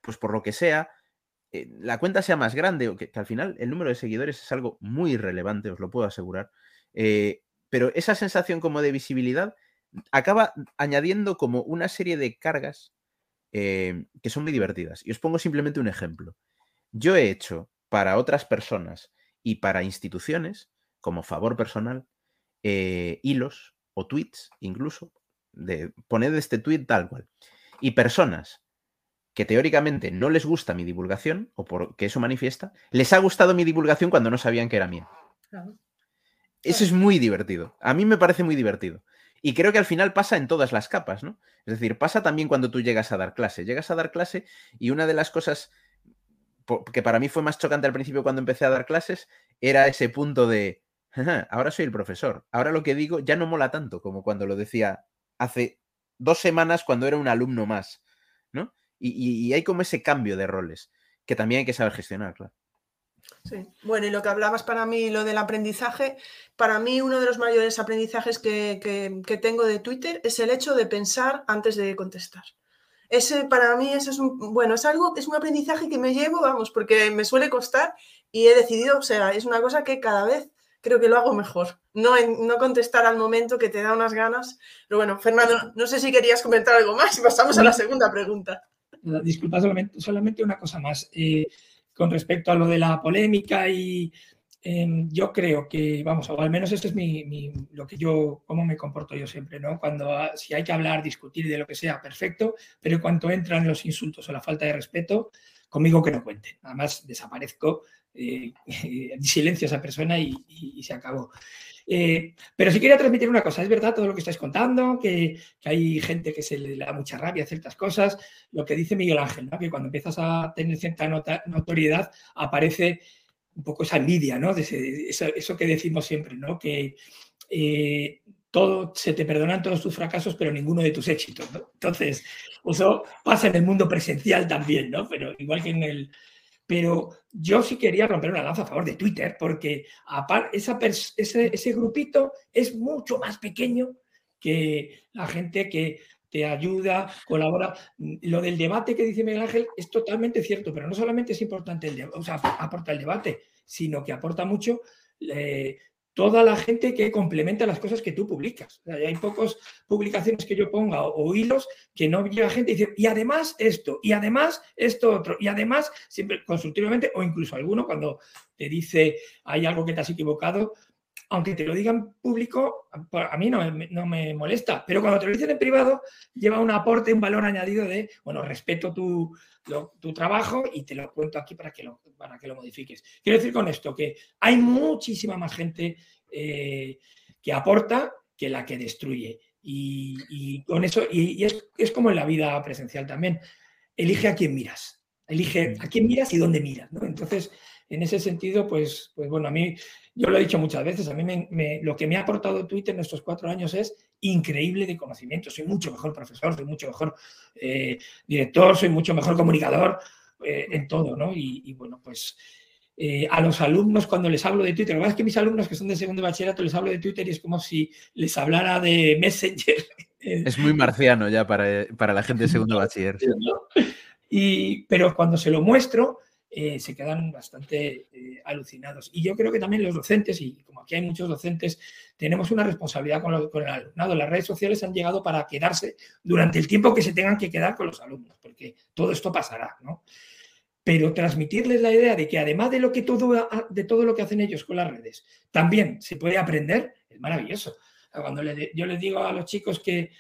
pues por lo que sea, eh, la cuenta sea más grande, o que, al final el número de seguidores es algo muy relevante, os lo puedo asegurar, eh, pero esa sensación como de visibilidad acaba añadiendo como una serie de cargas eh, que son muy divertidas. Y os pongo simplemente un ejemplo. Yo he hecho para otras personas y para instituciones, como favor personal, eh, hilos o tweets incluso, de poner este tweet tal cual. Y personas que teóricamente no les gusta mi divulgación, o porque eso manifiesta, les ha gustado mi divulgación cuando no sabían que era mía. Eso es muy divertido. A mí me parece muy divertido. Y creo que al final pasa en todas las capas, ¿no? Es decir, pasa también cuando tú llegas a dar clase. Llegas a dar clase y una de las cosas que para mí fue más chocante al principio cuando empecé a dar clases era ese punto de, ahora soy el profesor. Ahora lo que digo ya no mola tanto como cuando lo decía hace dos semanas cuando era un alumno más, ¿no? Y, hay como ese cambio de roles que también hay que saber gestionar, claro. Sí. Bueno, y lo que hablabas para mí, lo del aprendizaje, para mí uno de los mayores aprendizajes que, que, tengo de Twitter es el hecho de pensar antes de contestar. Ese, para mí, eso es un, bueno, es algo, es un aprendizaje que me llevo, vamos, porque me suele costar y he decidido, o sea, es una cosa que cada vez creo que lo hago mejor. No, no contestar al momento que te da unas ganas. Pero bueno, Fernando, no sé si querías comentar algo más y pasamos a la segunda pregunta. Disculpa, solamente, una cosa más. Eh, con respecto a lo de la polémica y em, yo creo que, vamos, o al menos esto es mi, lo que yo, cómo me comporto yo siempre, ¿no? Cuando si hay que hablar, discutir de lo que sea, perfecto, pero cuando entran los insultos o la falta de respeto, conmigo que no cuenten. Además, desaparezco eh, silencio a esa persona y, se acabó. Eh, pero sí quería transmitir una cosa, es verdad todo lo que estáis contando, que, hay gente que se le da mucha rabia a ciertas cosas, lo que dice Miguel Ángel, que cuando empiezas a tener cierta notoriedad aparece un poco esa envidia, ¿no? eso, que decimos siempre, ¿no? que eh, todo, se te perdonan todos tus fracasos, pero ninguno de tus éxitos. Entonces, eso pasa en el mundo presencial también, ¿no? pero igual que en el, pero yo sí quería romper una lanza a favor de Twitter, porque esa ese, ese grupito es mucho más pequeño que la gente que te ayuda, colabora. Lo del debate que dice Miguel Ángel es totalmente cierto, pero no solamente es importante el o sea, aporta el debate, sino que aporta mucho eh, toda la gente que complementa las cosas que tú publicas. hay pocas publicaciones que yo ponga o, hilos que no llega gente y dice, y además esto, y además esto otro, y además, siempre consultivamente, o incluso alguno cuando te dice hay algo que te has equivocado, aunque te lo digan público, a mí no, no, me molesta, pero cuando te lo dicen en privado, lleva un aporte, un valor añadido de, bueno, respeto tu, tu trabajo y te lo cuento aquí para que lo, para que lo modifiques. Quiero decir con esto que hay muchísima más gente eh, que aporta que la que destruye. Y, con eso, y, es, es, como en la vida presencial también, elige a quién miras, elige a quién miras y dónde miras. ¿no? Entonces, en ese sentido, pues, pues bueno, a mí, yo lo he dicho muchas veces, a mí me, lo que me ha aportado Twitter en estos cuatro años es increíble de conocimiento. Soy mucho mejor profesor, soy mucho mejor eh, director, soy mucho mejor comunicador eh, en todo, ¿no? Y, bueno, pues eh, a los alumnos cuando les hablo de Twitter, lo que pasa es que mis alumnos que son de segundo bachillerato les hablo de Twitter y es como si les hablara de Messenger. Es muy marciano ya para, para la gente de segundo bachiller. Y, pero cuando se lo muestro, eh, se quedan bastante eh, alucinados. Y yo creo que también los docentes, y como aquí hay muchos docentes, tenemos una responsabilidad con, el alumnado. Las redes sociales han llegado para quedarse durante el tiempo que se tengan que quedar con los alumnos, porque todo esto pasará, ¿no? Pero transmitirles la idea de que además de, lo que todo, de todo lo que hacen ellos con las redes, también se puede aprender, es maravilloso. Cuando yo les digo a los chicos que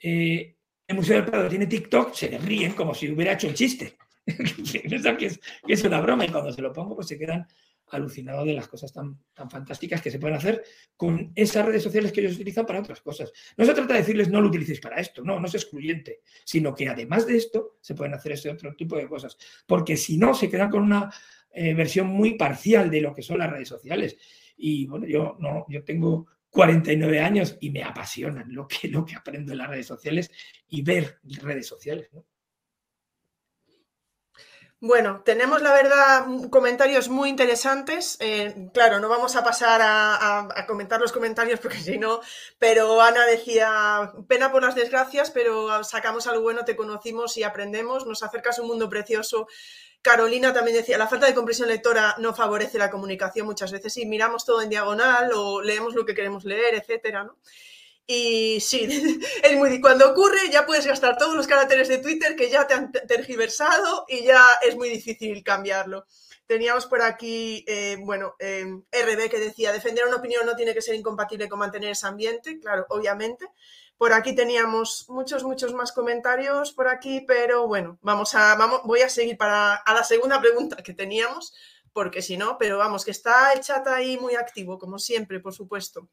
eh, el Museo del Prado tiene TikTok, se les ríen como si hubiera hecho un chiste. que es, una broma y cuando se lo pongo pues se quedan alucinados de las cosas tan, tan fantásticas que se pueden hacer con esas redes sociales que ellos utilizan para otras cosas. No se trata de decirles no lo utilicéis para esto, no, no es excluyente, sino que además de esto se pueden hacer ese otro tipo de cosas, porque si no se quedan con una eh, versión muy parcial de lo que son las redes sociales. Y bueno, yo, no, yo tengo 49 años y me apasionan lo que, lo que aprendo en las redes sociales y ver redes sociales. Bueno, tenemos la verdad comentarios muy interesantes. Eh, claro, no vamos a pasar a, comentar los comentarios porque si no, pero Ana decía, pena por las desgracias, pero sacamos algo bueno, te conocimos y aprendemos, nos acercas a un mundo precioso. Carolina también decía, la falta de comprensión lectora no favorece la comunicación muchas veces y miramos todo en diagonal o leemos lo que queremos leer, etcétera, ¿no? Y sí, cuando ocurre ya puedes gastar todos los caracteres de Twitter que ya te han tergiversado y ya es muy difícil cambiarlo. Teníamos por aquí, eh, bueno, eh, RB que decía, defender una opinión no tiene que ser incompatible con mantener ese ambiente, claro, obviamente. Por aquí teníamos muchos, muchos más comentarios por aquí, pero bueno, vamos a, vamos, voy a seguir para a la segunda pregunta que teníamos, porque si no, pero vamos, que está el chat ahí muy activo, como siempre, por supuesto.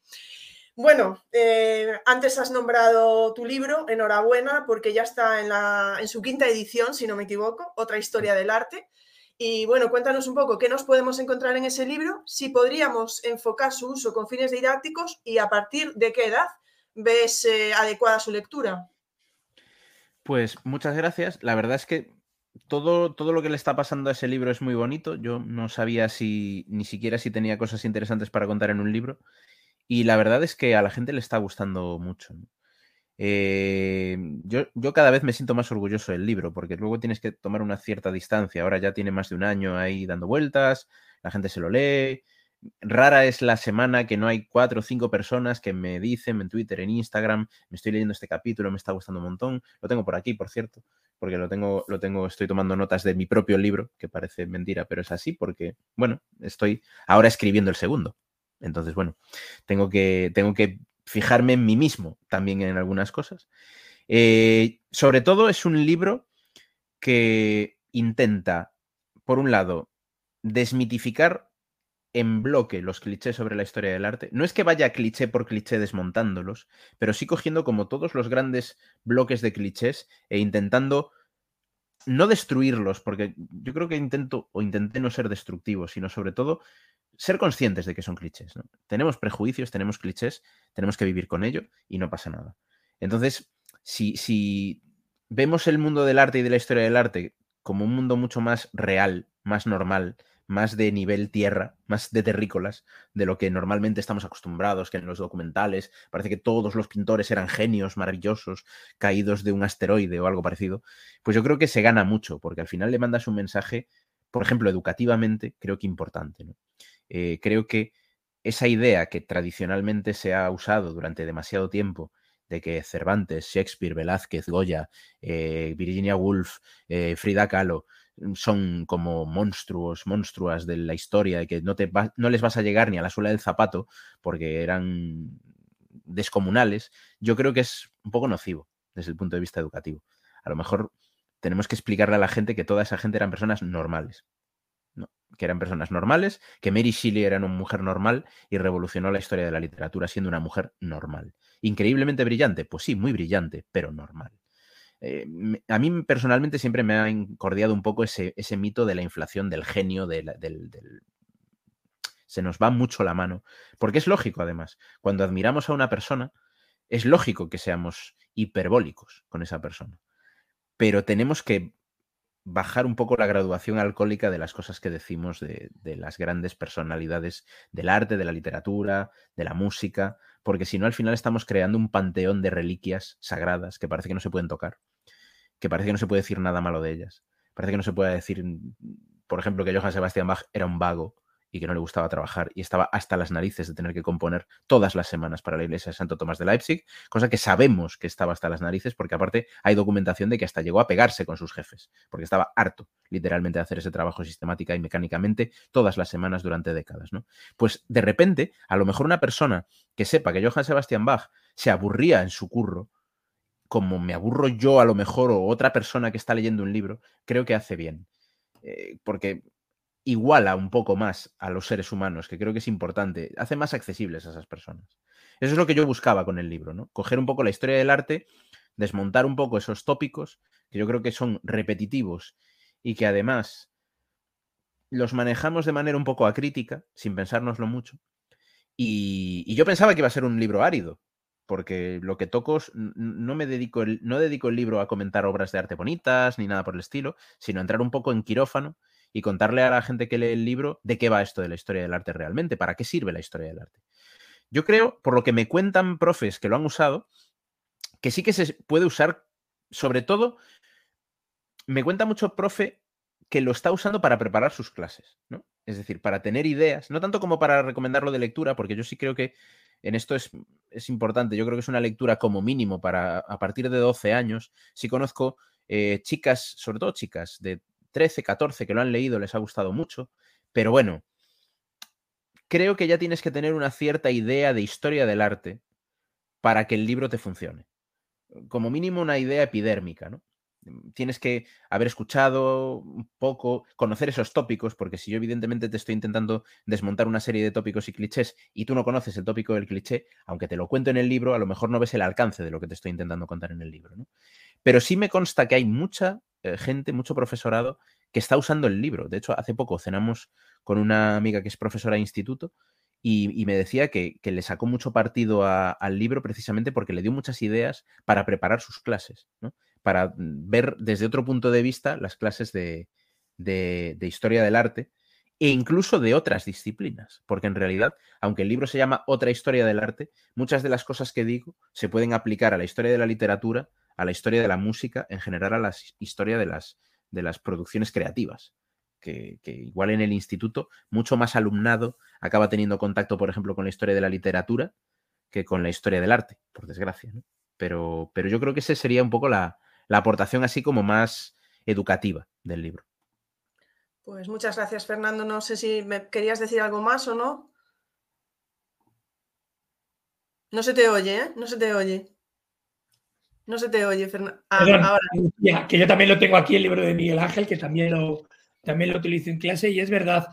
Bueno, eh, antes has nombrado tu libro, enhorabuena, porque ya está en, su quinta edición, si no me equivoco, otra historia del arte. Y bueno, cuéntanos un poco qué nos podemos encontrar en ese libro, si podríamos enfocar su uso con fines didácticos y a partir de qué edad ves eh, adecuada su lectura. Pues muchas gracias. La verdad es que todo, todo lo que le está pasando a ese libro es muy bonito. Yo no sabía si ni siquiera si tenía cosas interesantes para contar en un libro. Y la verdad es que a la gente le está gustando mucho. Eh, yo, yo, cada vez me siento más orgulloso del libro, porque luego tienes que tomar una cierta distancia. Ahora ya tiene más de un año ahí dando vueltas, la gente se lo lee. Rara es la semana que no hay cuatro o cinco personas que me dicen en Twitter, en Instagram, me estoy leyendo este capítulo, me está gustando un montón. Lo tengo por aquí, por cierto, porque lo tengo, lo tengo, estoy tomando notas de mi propio libro, que parece mentira, pero es así, porque, bueno, estoy ahora escribiendo el segundo. Entonces, bueno, tengo que, tengo que fijarme en mí mismo también en algunas cosas. Eh, sobre todo es un libro que intenta, por un lado, desmitificar en bloque los clichés sobre la historia del arte. No es que vaya cliché por cliché desmontándolos, pero sí cogiendo como todos los grandes bloques de clichés e intentando no destruirlos, porque yo creo que intento o intenté no ser destructivo, sino sobre todo ser conscientes de que son clichés. Tenemos prejuicios, tenemos clichés, tenemos que vivir con ello y no pasa nada. Entonces, si, si vemos el mundo del arte y de la historia del arte como un mundo mucho más real, más normal, más de nivel tierra, más de terrícolas, de lo que normalmente estamos acostumbrados, que en los documentales parece que todos los pintores eran genios maravillosos, caídos de un asteroide o algo parecido, pues yo creo que se gana mucho, porque al final le mandas un mensaje, por ejemplo, educativamente, creo que importante. ¿no? Eh, creo que esa idea que tradicionalmente se ha usado durante demasiado tiempo de que Cervantes, Shakespeare, Velázquez, Goya, eh, Virginia Woolf, eh, Frida Kahlo mm, son como monstruos, monstruas de la historia y que no, te no les vas a llegar ni a la suela del zapato porque eran descomunales, yo creo que es un poco nocivo desde el punto de vista educativo. A lo mejor tenemos que explicarle a la gente que toda esa gente eran personas normales. que eran personas normales, que Mary Shelley era una mujer normal y revolucionó la historia de la literatura siendo una mujer normal. Increíblemente brillante, pues sí, muy brillante, pero normal. Eh, a mí personalmente siempre me ha incordiado un poco ese, ese mito de la inflación del genio, del, se nos va mucho la mano, porque es lógico además, cuando admiramos a una persona, es lógico que seamos hiperbólicos con esa persona, pero tenemos que bajar un poco la graduación alcohólica de las cosas que decimos de, las grandes personalidades del arte, de la literatura, de la música, porque si no al final estamos creando un panteón de reliquias sagradas que parece que no se pueden tocar, que parece que no se puede decir nada malo de ellas, parece que no se puede decir, por ejemplo, que Johann Sebastian Bach era un vago, y que no le gustaba trabajar y estaba hasta las narices de tener que componer todas las semanas para la iglesia de Santo Tomás de Leipzig, cosa que sabemos que estaba hasta las narices porque aparte hay documentación de que hasta llegó a pegarse con sus jefes, porque estaba harto literalmente de hacer ese trabajo sistemática y mecánicamente todas las semanas durante décadas, ¿no? Pues de repente, a lo mejor una persona que sepa que Johann Sebastian Bach se aburría en su curro, como me aburro yo a lo mejor o otra persona que está leyendo un libro, creo que hace bien. Eh, porque iguala un poco más a los seres humanos, que creo que es importante, hace más accesibles a esas personas. Eso es lo que yo buscaba con el libro, ¿no? Coger un poco la historia del arte, desmontar un poco esos tópicos, que yo creo que son repetitivos y que además los manejamos de manera un poco acrítica, sin pensárnoslo mucho. Y, yo pensaba que iba a ser un libro árido, porque lo que toco no me dedico el, no dedico el libro a comentar obras de arte bonitas ni nada por el estilo, sino a entrar un poco en quirófano y contarle a la gente que lee el libro de qué va esto de la historia del arte realmente, para qué sirve la historia del arte. Yo creo, por lo que me cuentan profes que lo han usado, que sí que se puede usar, sobre todo, me cuenta mucho profe que lo está usando para preparar sus clases, ¿no? Es decir, para tener ideas, no tanto como para recomendarlo de lectura, porque yo sí creo que en esto es, es importante, yo creo que es una lectura como mínimo para a partir de 12 años. Sí conozco eh, chicas, sobre todo chicas de 13, 14 que lo han leído, les ha gustado mucho, pero bueno, creo que ya tienes que tener una cierta idea de historia del arte para que el libro te funcione. Como mínimo una idea epidérmica, ¿no? Tienes que haber escuchado un poco, conocer esos tópicos, porque si yo evidentemente te estoy intentando desmontar una serie de tópicos y clichés y tú no conoces el tópico del cliché, aunque te lo cuento en el libro, a lo mejor no ves el alcance de lo que te estoy intentando contar en el libro. Pero sí me consta que hay mucha eh, gente, mucho profesorado que está usando el libro. De hecho, hace poco cenamos con una amiga que es profesora de instituto y, me decía que, le sacó mucho partido al libro precisamente porque le dio muchas ideas para preparar sus clases, para mm, ver desde otro punto de vista las clases de, de, historia del arte e incluso de otras disciplinas, porque en realidad, aunque el libro se llama Otra historia del arte, muchas de las cosas que digo se pueden aplicar a la historia de la literatura, a la historia de la música, en general a la historia de las, de las producciones creativas. Que, igual en el instituto, mucho más alumnado acaba teniendo contacto, por ejemplo, con la historia de la literatura que con la historia del arte, por desgracia. Pero, pero yo creo que esa sería un poco la, la aportación así como más educativa del libro. Pues muchas gracias, Fernando. No sé si me querías decir algo más o no. No se te oye, ¿eh? No se te oye. No se te oye, Fernando. Ah, que yo también lo tengo aquí, el libro de Miguel Ángel, que también lo, también lo utilizo en clase, y es verdad.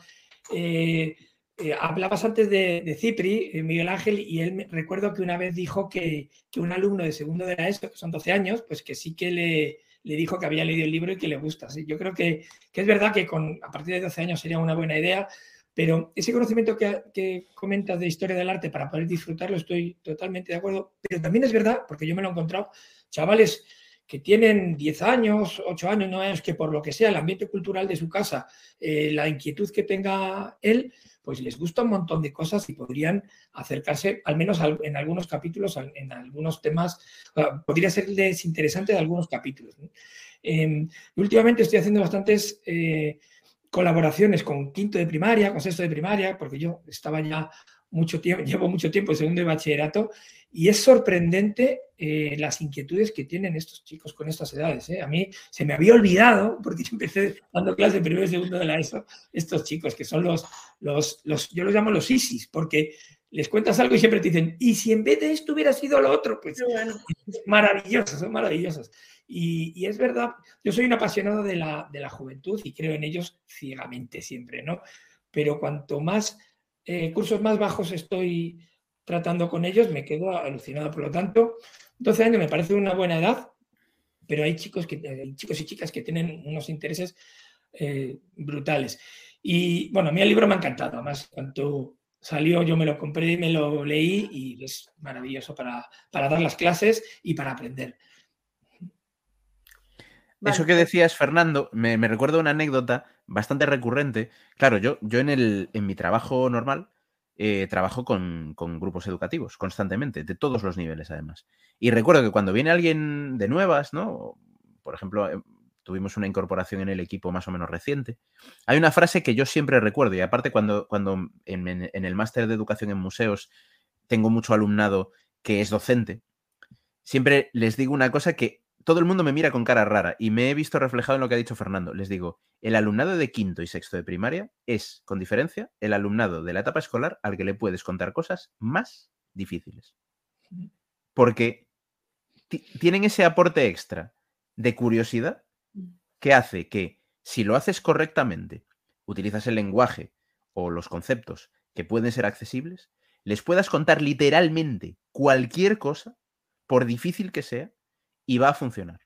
Eh, eh, hablabas antes de, Cipri, eh, Miguel Ángel, y él me, recuerdo que una vez dijo que, un alumno de segundo de la ESO, que son 12 años, pues que sí que le, le dijo que había leído el libro y que le gusta. Yo creo que, que, es verdad que con, a partir de 12 años sería una buena idea, pero ese conocimiento que, que, comentas de historia del arte para poder disfrutarlo, estoy totalmente de acuerdo. Pero también es verdad, porque yo me lo he encontrado, chavales que tienen 10 años, 8 años, 9 años, que por lo que sea el ambiente cultural de su casa, eh, la inquietud que tenga él, pues les gusta un montón de cosas y podrían acercarse, al menos en algunos capítulos, en algunos temas, podría serles interesante de algunos capítulos. Em, últimamente estoy haciendo bastantes eh, colaboraciones con quinto de primaria, con sexto de primaria, porque yo estaba ya mucho tiempo, llevo mucho tiempo en segundo de bachillerato y es sorprendente eh, las inquietudes que tienen estos chicos con estas edades. ¿eh? A mí se me había olvidado, porque yo empecé dando clase primero y segundo de la ESO, estos chicos que son los, los, los, yo los llamo los ISIS, porque les cuentas algo y siempre te dicen, y si en vez de esto hubiera sido lo otro, pues bueno. maravillosos, son maravillosos. Y, y, es verdad, yo soy un apasionado de la, de la juventud y creo en ellos ciegamente siempre, ¿no? Pero cuanto más eh, cursos más bajos estoy tratando con ellos, me quedo alucinado. Por lo tanto, 12 años me parece una buena edad, pero hay chicos, que, hay chicos y chicas que tienen unos intereses eh, brutales. Y bueno, a mí el libro me ha encantado. Además, cuando salió yo me lo compré y me lo leí y es maravilloso para, para dar las clases y para aprender. Eso que decías, Fernando, me, me, recuerda una anécdota bastante recurrente. Claro, yo, yo en, el, en mi trabajo normal eh, trabajo con, con, grupos educativos constantemente, de todos los niveles además. Y recuerdo que cuando viene alguien de nuevas, ¿no? Por ejemplo, eh, tuvimos una incorporación en el equipo más o menos reciente. Hay una frase que yo siempre recuerdo, y aparte cuando, cuando en, en el máster de educación en museos tengo mucho alumnado que es docente, siempre les digo una cosa que todo el mundo me mira con cara rara y me he visto reflejado en lo que ha dicho Fernando. Les digo, el alumnado de quinto y sexto de primaria es, con diferencia, el alumnado de la etapa escolar al que le puedes contar cosas más difíciles. Porque tienen ese aporte extra de curiosidad que hace que, si lo haces correctamente, utilizas el lenguaje o los conceptos que pueden ser accesibles, les puedas contar literalmente cualquier cosa, por difícil que sea, y va a funcionar.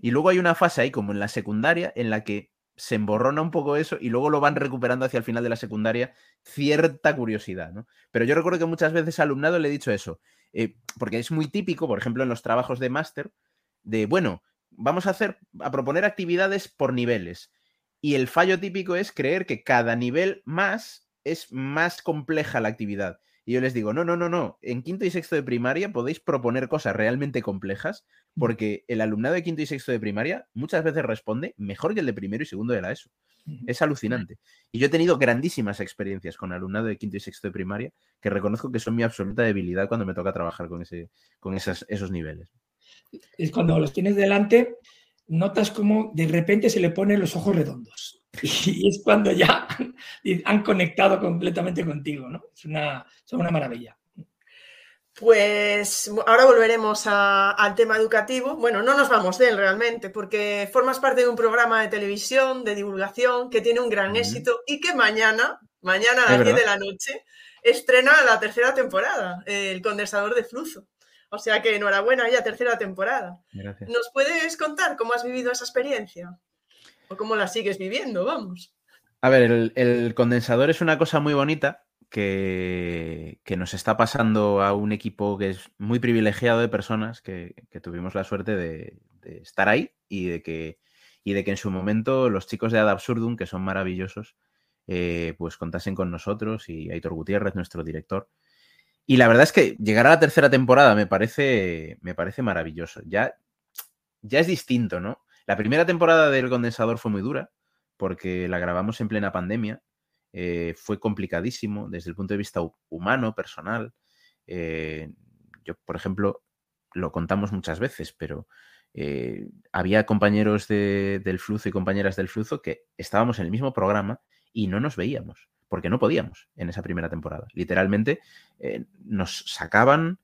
Y luego hay una fase ahí, como en la secundaria, en la que se emborrona un poco eso y luego lo van recuperando hacia el final de la secundaria cierta curiosidad, ¿no? Pero yo recuerdo que muchas veces al alumnado le he dicho eso, eh, porque es muy típico, por ejemplo, en los trabajos de máster, de, bueno, vamos a hacer, a proponer actividades por niveles. Y el fallo típico es creer que cada nivel más es más compleja la actividad. Y yo les digo, no, no, no, no. En quinto y sexto de primaria podéis proponer cosas realmente complejas porque el alumnado de quinto y sexto de primaria muchas veces responde mejor que el de primero y segundo de la ESO. Es alucinante. Y yo he tenido grandísimas experiencias con alumnado de quinto y sexto de primaria que reconozco que son mi absoluta debilidad cuando me toca trabajar con, ese, con esas, esos niveles. Es cuando los tienes delante, notas como de repente se le ponen los ojos redondos. Y es cuando ya han conectado completamente contigo, ¿no? Es una, son una maravilla. Pues ahora volveremos a, al tema educativo. Bueno, no nos vamos de él realmente, porque formas parte de un programa de televisión, de divulgación, que tiene un gran éxito y que mañana, mañana a las 10 de la noche, estrena la tercera temporada, El condensador de flujo. O sea que enhorabuena, ya tercera temporada. Gracias. ¿Nos puedes contar cómo has vivido esa experiencia? ¿O cómo la sigues viviendo? Vamos. A ver, el, el condensador es una cosa muy bonita que, que, nos está pasando a un equipo que es muy privilegiado de personas que, que tuvimos la suerte de, de, estar ahí y de, que, y de que en su momento los chicos de Ad Absurdum, que son maravillosos, eh, pues contasen con nosotros y Aitor Gutiérrez, nuestro director. Y la verdad es que llegar a la tercera temporada me parece, me parece maravilloso. Ya, ya es distinto, ¿no? La primera temporada del Condensador fue muy dura porque la grabamos en plena pandemia. Eh, fue complicadísimo desde el punto de vista humano, personal. Eh, yo, por ejemplo, lo contamos muchas veces, pero eh, había compañeros de, del flujo y compañeras del flujo que estábamos en el mismo programa y no nos veíamos, porque no podíamos en esa primera temporada. Literalmente eh, nos sacaban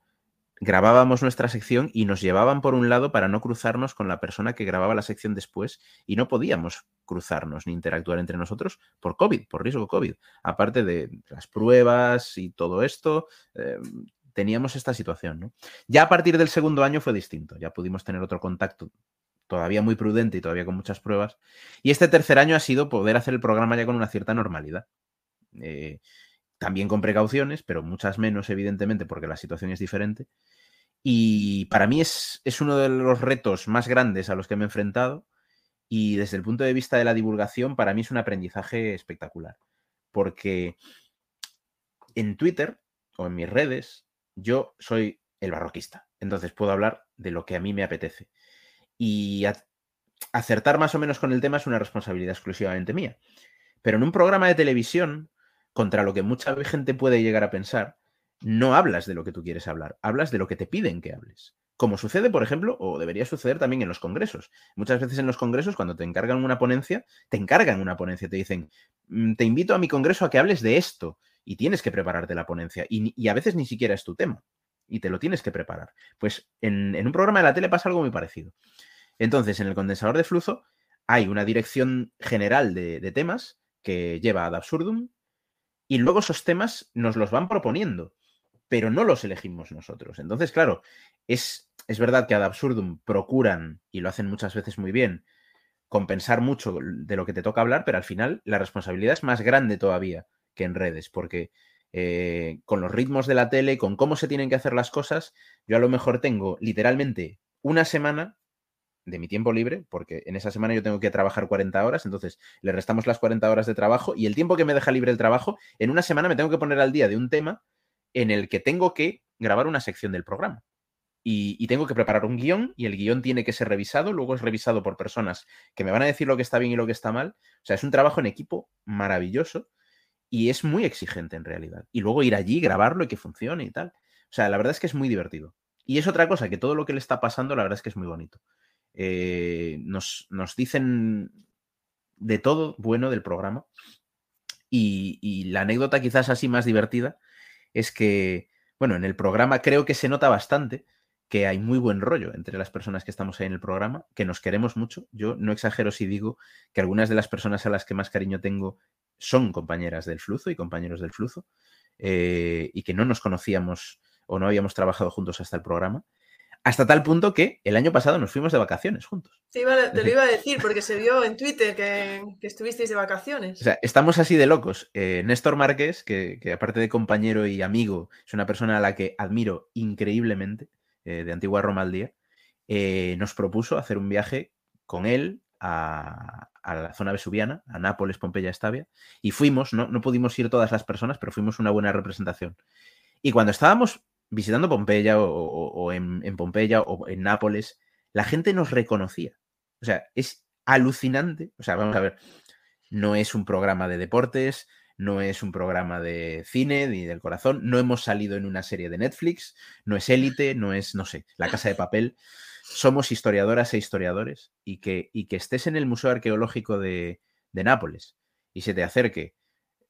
grabábamos nuestra sección y nos llevaban por un lado para no cruzarnos con la persona que grababa la sección después y no podíamos cruzarnos ni interactuar entre nosotros por COVID, por riesgo COVID. Aparte de las pruebas y todo esto, eh, teníamos esta situación. ¿no? Ya a partir del segundo año fue distinto, ya pudimos tener otro contacto todavía muy prudente y todavía con muchas pruebas. Y este tercer año ha sido poder hacer el programa ya con una cierta normalidad. Eh, también con precauciones, pero muchas menos, evidentemente, porque la situación es diferente. Y para mí es, es, uno de los retos más grandes a los que me he enfrentado. Y desde el punto de vista de la divulgación, para mí es un aprendizaje espectacular. Porque en Twitter o en mis redes, yo soy el barroquista. Entonces puedo hablar de lo que a mí me apetece. Y acertar más o menos con el tema es una responsabilidad exclusivamente mía. Pero en un programa de televisión, contra lo que mucha gente puede llegar a pensar, no hablas de lo que tú quieres hablar, hablas de lo que te piden que hables. Como sucede, por ejemplo, o debería suceder también en los congresos. Muchas veces en los congresos, cuando te encargan una ponencia, te encargan una ponencia, te dicen, mm, te invito a mi congreso a que hables de esto y tienes que prepararte la ponencia. Y, a veces ni siquiera es tu tema y te lo tienes que preparar. Pues en, un programa de la tele pasa algo muy parecido. Entonces, en el condensador de flujo hay una dirección general de, de temas que lleva ad absurdum y luego esos temas nos los van proponiendo pero no los elegimos nosotros. Entonces, claro, es, es verdad que ad absurdum procuran, y lo hacen muchas veces muy bien, compensar mucho de lo que te toca hablar, pero al final la responsabilidad es más grande todavía que en redes, porque eh, con los ritmos de la tele, con cómo se tienen que hacer las cosas, yo a lo mejor tengo literalmente una semana de mi tiempo libre, porque en esa semana yo tengo que trabajar 40 horas, entonces le restamos las 40 horas de trabajo y el tiempo que me deja libre el trabajo, en una semana me tengo que poner al día de un tema en el que tengo que grabar una sección del programa. Y, tengo que preparar un guion y el guion tiene que ser revisado, luego es revisado por personas que me van a decir lo que está bien y lo que está mal. O sea, es un trabajo en equipo maravilloso y es muy exigente en realidad. Y luego ir allí, grabarlo y que funcione y tal. O sea, la verdad es que es muy divertido. Y es otra cosa, que todo lo que le está pasando, la verdad es que es muy bonito. Eh, nos, dicen de todo bueno del programa. Y, la anécdota quizás así más divertida es que, bueno, en el programa creo que se nota bastante que hay muy buen rollo entre las personas que estamos ahí en el programa, que nos queremos mucho. Yo no exagero si digo que algunas de las personas a las que más cariño tengo son compañeras del flujo y compañeros del flujo, eh, y que no nos conocíamos o no habíamos trabajado juntos hasta el programa. Hasta tal punto que el año pasado nos fuimos de vacaciones juntos. te lo iba a decir porque se vio en Twitter que, estuvisteis de vacaciones. O sea, estamos así de locos. Eh, Néstor Márquez, que, aparte de compañero y amigo, es una persona a la que admiro increíblemente, eh, de Antigua Roma al día, eh, nos propuso hacer un viaje con él a, la zona vesuviana, a Nápoles, Pompeya, Estavia, y fuimos, no, no pudimos ir todas las personas, pero fuimos una buena representación. Y cuando estábamos visitando Pompeya o, en, Pompeya o en Nápoles, la gente nos reconocía. O sea, es alucinante. O sea, vamos a ver, no es un programa de deportes, no es un programa de cine ni del corazón, no hemos salido en una serie de Netflix, no es élite, no es, no sé, la casa de papel. Somos historiadoras e historiadores y que, y que estés en el Museo Arqueológico de, de Nápoles y se te acerque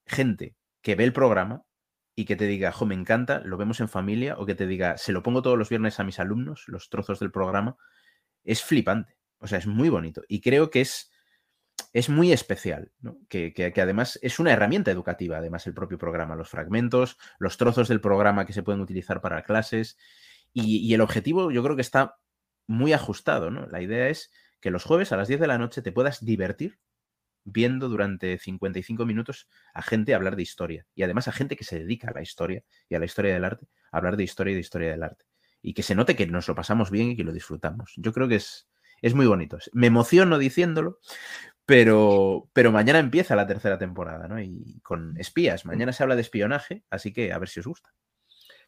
gente que ve el programa, y que te diga, jo, me encanta, lo vemos en familia, o que te diga, se lo pongo todos los viernes a mis alumnos, los trozos del programa, es flipante. O sea, es muy bonito. Y creo que es, es muy especial, que, además es una herramienta educativa, además el propio programa, los fragmentos, los trozos del programa que se pueden utilizar para clases. Y, y el objetivo yo creo que está muy ajustado. ¿no? La idea es que los jueves a las 10 de la noche te puedas divertir viendo durante 55 minutos a gente hablar de historia y además a gente que se dedica a la historia y a la historia del arte, a hablar de historia y de historia del arte. Y que se note que nos lo pasamos bien y que lo disfrutamos. Yo creo que es, es muy bonito. Me emociono diciéndolo, pero, pero mañana empieza la tercera temporada, ¿no? Y con espías. Mañana se habla de espionaje, así que a ver si os gusta.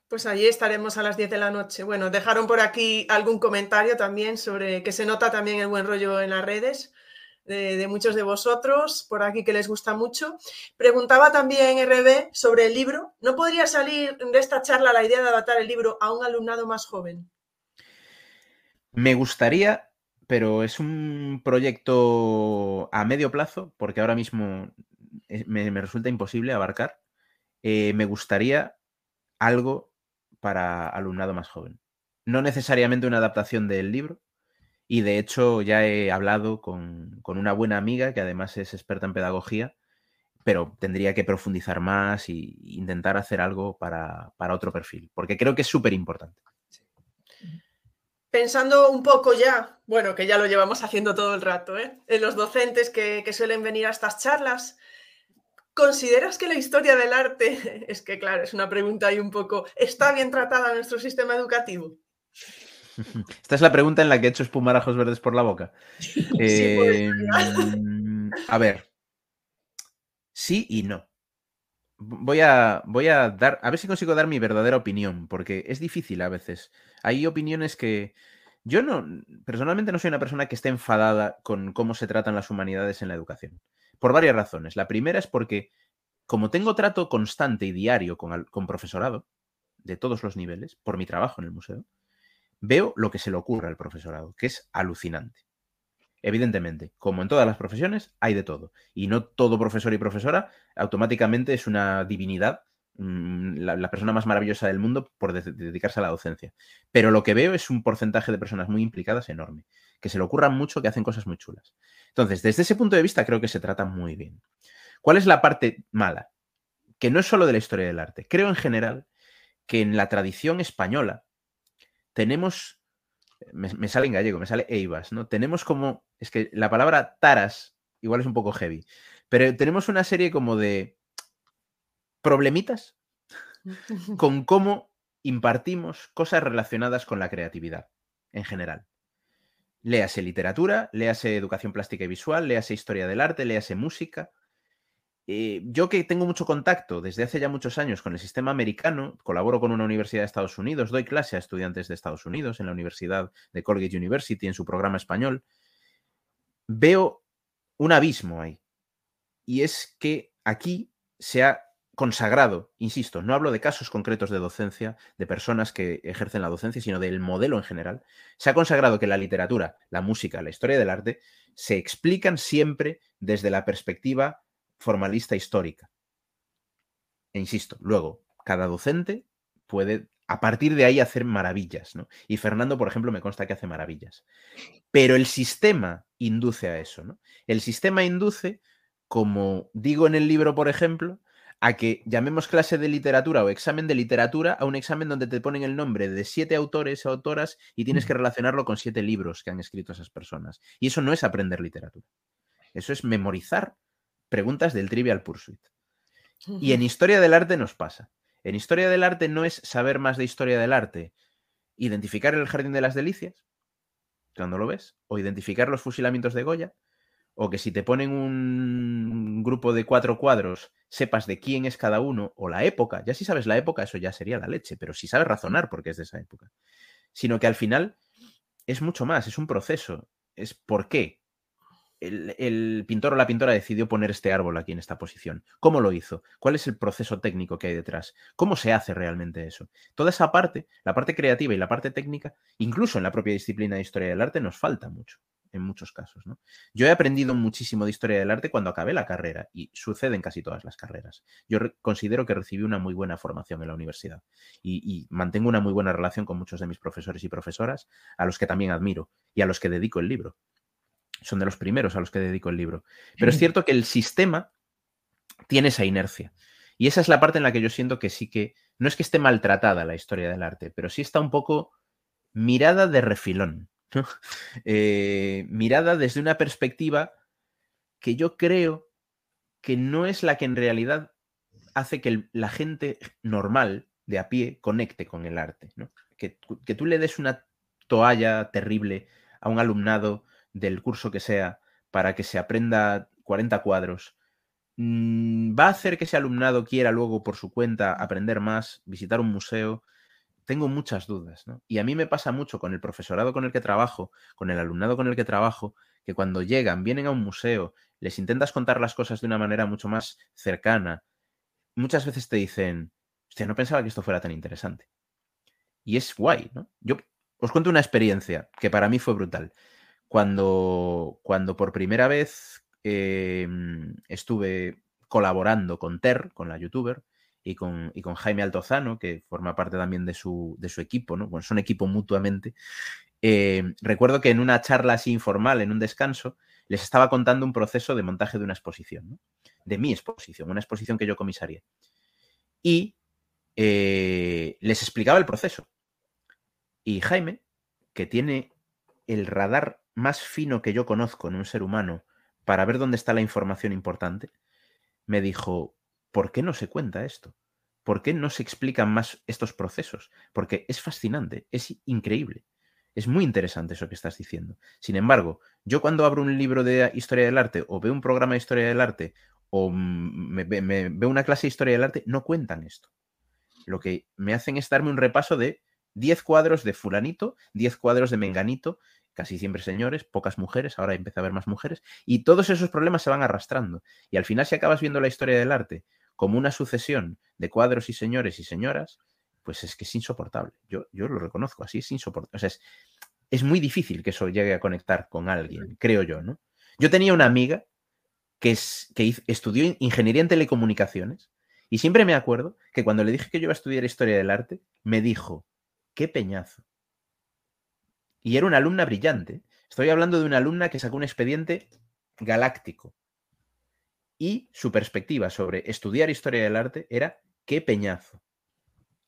Pues allí estaremos a las 10 de la noche. Bueno, dejaron por aquí algún comentario también sobre que se nota también el buen rollo en las redes de, muchos de vosotros por aquí que les gusta mucho. Preguntaba también RB sobre el libro. ¿No podría salir de esta charla la idea de adaptar el libro a un alumnado más joven? Me gustaría, pero es un proyecto a medio plazo, porque ahora mismo me, resulta imposible abarcar. Eh, me gustaría algo para alumnado más joven. No necesariamente una adaptación del libro, y de hecho ya he hablado con, una buena amiga que además es experta en pedagogía, pero tendría que profundizar más e intentar hacer algo para, otro perfil, porque creo que es súper importante. Pensando un poco ya, bueno, que ya lo llevamos haciendo todo el rato, ¿eh? en los docentes que, que suelen venir a estas charlas, ¿consideras que la historia del arte, es que claro, es una pregunta ahí un poco, está bien tratada en nuestro sistema educativo? Esta es la pregunta en la que he hecho espumarajos verdes por la boca. Em, a ver, sí y no. Voy a, voy a dar, a ver si consigo dar mi verdadera opinión, porque es difícil a veces. Hay opiniones que yo no, personalmente no soy una persona que esté enfadada con cómo se tratan las humanidades en la educación, por varias razones. La primera es porque como tengo trato constante y diario con, con profesorado de todos los niveles, por mi trabajo en el museo, veo lo que se le ocurre al profesorado, que es alucinante. Evidentemente, como en todas las profesiones, hay de todo. Y no todo profesor y profesora automáticamente es una divinidad, mm, la, persona más maravillosa del mundo por dedicarse a la docencia. Pero lo que veo es un porcentaje de personas muy implicadas enorme, que se le ocurran mucho, que hacen cosas muy chulas. Entonces, desde ese punto de vista, creo que se trata muy bien. ¿Cuál es la parte mala? Que no es solo de la historia del arte. Creo en general que en la tradición española tenemos me, sale en gallego, me sale eivas, ¿no? Tenemos como, es que la palabra taras igual es un poco heavy, pero tenemos una serie como de problemitas con cómo impartimos cosas relacionadas con la creatividad en general. Léase literatura, léase educación plástica y visual, léase historia del arte, léase música, eh, yo que tengo mucho contacto desde hace ya muchos años con el sistema americano, colaboro con una universidad de Estados Unidos, doy clase a estudiantes de Estados Unidos en la Universidad de Colgate University en su programa español, veo un abismo ahí. Y es que aquí se ha consagrado, insisto, no hablo de casos concretos de docencia, de personas que ejercen la docencia, sino del modelo en general, se ha consagrado que la literatura, la música, la historia del arte se explican siempre desde la perspectiva formalista histórica. E insisto, luego, cada docente puede a partir de ahí hacer maravillas, ¿no? Y Fernando, por ejemplo, me consta que hace maravillas. Pero el sistema induce a eso, ¿no? El sistema induce, como digo en el libro, por ejemplo, a que llamemos clase de literatura o examen de literatura a un examen donde te ponen el nombre de siete autores o autoras y tienes que relacionarlo con siete libros que han escrito esas personas. Y eso no es aprender literatura. Eso es memorizar preguntas del Trivial Pursuit. Y en historia del arte nos pasa. En historia del arte no es saber más de historia del arte, identificar el Jardín de las Delicias, cuando lo ves, o identificar los fusilamientos de Goya, o que si te ponen un grupo de cuatro cuadros, sepas de quién es cada uno, o la época. Ya si sabes la época, eso ya sería la leche, pero si sabes razonar porque es de esa época. Sino que al final es mucho más, es un proceso. Es por qué, el, pintor o la pintora decidió poner este árbol aquí en esta posición? ¿Cómo lo hizo? ¿Cuál es el proceso técnico que hay detrás? ¿Cómo se hace realmente eso? Toda esa parte, la parte creativa y la parte técnica, incluso en la propia disciplina de historia del arte, nos falta mucho en muchos casos. ¿no? Yo he aprendido muchísimo de historia del arte cuando acabé la carrera y sucede en casi todas las carreras. Yo considero que recibí una muy buena formación en la universidad y, mantengo una muy buena relación con muchos de mis profesores y profesoras, a los que también admiro y a los que dedico el libro son de los primeros a los que dedico el libro. Pero es cierto que el sistema tiene esa inercia. Y esa es la parte en la que yo siento que sí que, no es que esté maltratada la historia del arte, pero sí está un poco mirada de refilón, eh, mirada desde una perspectiva que yo creo que no es la que en realidad hace que la gente normal de a pie conecte con el arte. Que, que tú le des una toalla terrible a un alumnado del curso que sea para que se aprenda 40 cuadros, mm, ¿va a hacer que ese alumnado quiera luego por su cuenta aprender más, visitar un museo? Tengo muchas dudas. Y a mí me pasa mucho con el profesorado con el que trabajo, con el alumnado con el que trabajo, que cuando llegan, vienen a un museo, les intentas contar las cosas de una manera mucho más cercana, muchas veces te dicen, hostia, no pensaba que esto fuera tan interesante. Y es guay, ¿no? Yo os cuento una experiencia que para mí fue brutal cuando, cuando por primera vez em, estuve colaborando con Ter, con la youtuber, y con, con, Jaime Altozano, que forma parte también de su, de su equipo, ¿no? Bueno, son equipo mutuamente. Em, recuerdo que en una charla así informal, en un descanso, les estaba contando un proceso de montaje de una exposición, de mi exposición, una exposición que yo comisaría. Y eh, les explicaba el proceso. Y Jaime, que tiene el radar más fino que yo conozco en un ser humano para ver dónde está la información importante, me dijo, ¿por qué no se cuenta esto? ¿Por qué no se explican más estos procesos? Porque es fascinante, es increíble. Es muy interesante eso que estás diciendo. Sin embargo, yo cuando abro un libro de historia del arte o veo un programa de historia del arte o me, veo una clase de historia del arte, no cuentan esto. Lo que me hacen es darme un repaso de 10 cuadros de fulanito, 10 cuadros de menganito, casi siempre señores, pocas mujeres, ahora empieza a haber más mujeres, y todos esos problemas se van arrastrando. Y al final si acabas viendo la historia del arte como una sucesión de cuadros y señores y señoras, pues es que es insoportable. Yo, yo lo reconozco, así es insoportable. O sea, es, es muy difícil que eso llegue a conectar con alguien, creo yo, ¿no? Yo tenía una amiga que, es, que estudió ingeniería en telecomunicaciones y siempre me acuerdo que cuando le dije que yo iba a estudiar historia del arte, me dijo, qué peñazo. Y era una alumna brillante. Estoy hablando de una alumna que sacó un expediente galáctico. Y su perspectiva sobre estudiar historia del arte era qué peñazo.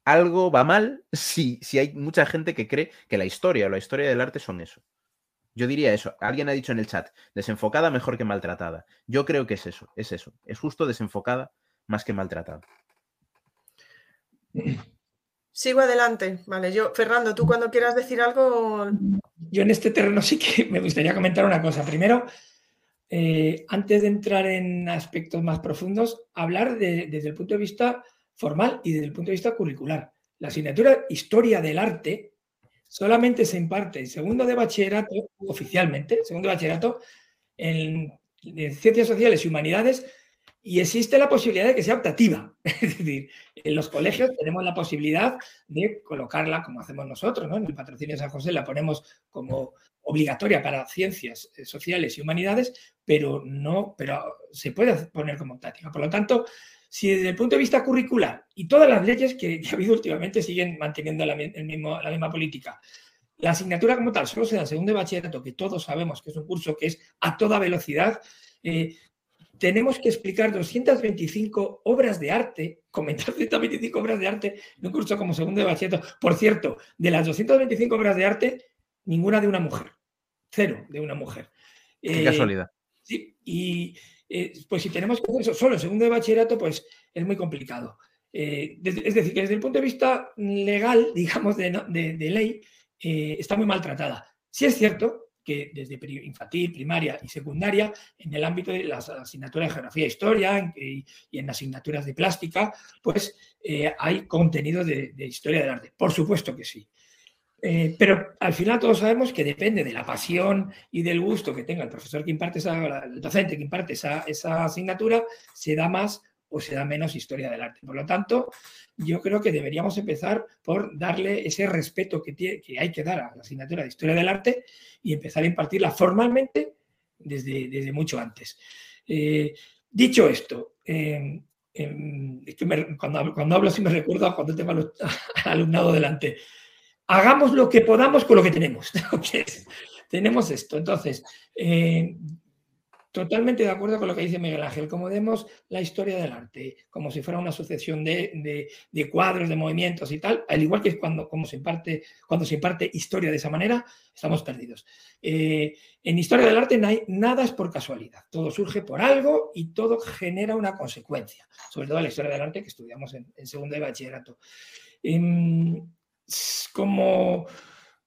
Algo va mal si, si hay mucha gente que cree que la historia o la historia del arte son eso. Yo diría eso. Alguien ha dicho en el chat, desenfocada mejor que maltratada. Yo creo que es eso, es eso. Es justo desenfocada más que maltratada. Sigo adelante. Vale, yo, Fernando, tú cuando quieras decir algo. Yo en este terreno sí que me gustaría comentar una cosa. Primero, eh, antes de entrar en aspectos más profundos, hablar desde el punto de vista formal y desde el punto de vista curricular. La asignatura Historia del Arte solamente se imparte en segundo de bachillerato, oficialmente, segundo de bachillerato, en, en Ciencias Sociales y Humanidades, y existe la posibilidad de que sea optativa. Es decir, en los colegios tenemos la posibilidad de colocarla como hacemos nosotros, ¿no? En el patrocinio de San José la ponemos como obligatoria para ciencias eh, sociales y humanidades, pero no, pero se puede poner como optativa. Por lo tanto, si desde el punto de vista curricular y todas las leyes que, ha habido últimamente siguen manteniendo la, misma política, la asignatura como tal solo se da en segundo de bachillerato, que todos sabemos que es un curso que es a toda velocidad, eh, tenemos que explicar 225 obras de arte, comentar 225 obras de arte en un curso como segundo de bachillerato. Por cierto, de las 225 obras de arte, ninguna de una mujer. Cero de una mujer. Qué casualidad. Sí, y eh, pues si tenemos que hacer eso solo en segundo de bachillerato, pues es muy complicado. Eh, es decir, que desde el punto de vista legal, digamos, de, ley, eh, está muy maltratada. Sí es cierto que desde infantil, primaria y secundaria, en el ámbito de las asignaturas de geografía e historia y, en asignaturas de plástica, pues eh, hay contenido de, historia del arte. Por supuesto que sí. Eh, pero al final todos sabemos que depende de la pasión y del gusto que tenga el profesor que imparte esa, el docente que imparte esa, esa asignatura, se da más o se da menos historia del arte. Por lo tanto, yo creo que deberíamos empezar por darle ese respeto que, que hay que dar a la asignatura de historia del arte y empezar a impartirla formalmente desde, desde mucho antes. Eh, dicho esto, em, em, cuando, cuando hablo así me recuerdo cuando tengo al, alumnado delante. Hagamos lo que podamos con lo que tenemos. tenemos esto. Entonces, eh, Totalmente de acuerdo con lo que dice Miguel Ángel. Como vemos la historia del arte, como si fuera una sucesión de, cuadros, de movimientos y tal, al igual que cuando, como se imparte, cuando se imparte historia de esa manera, estamos perdidos. Eh, en historia del arte nada es por casualidad. Todo surge por algo y todo genera una consecuencia. Sobre todo la historia del arte que estudiamos en, segundo de bachillerato. Em, como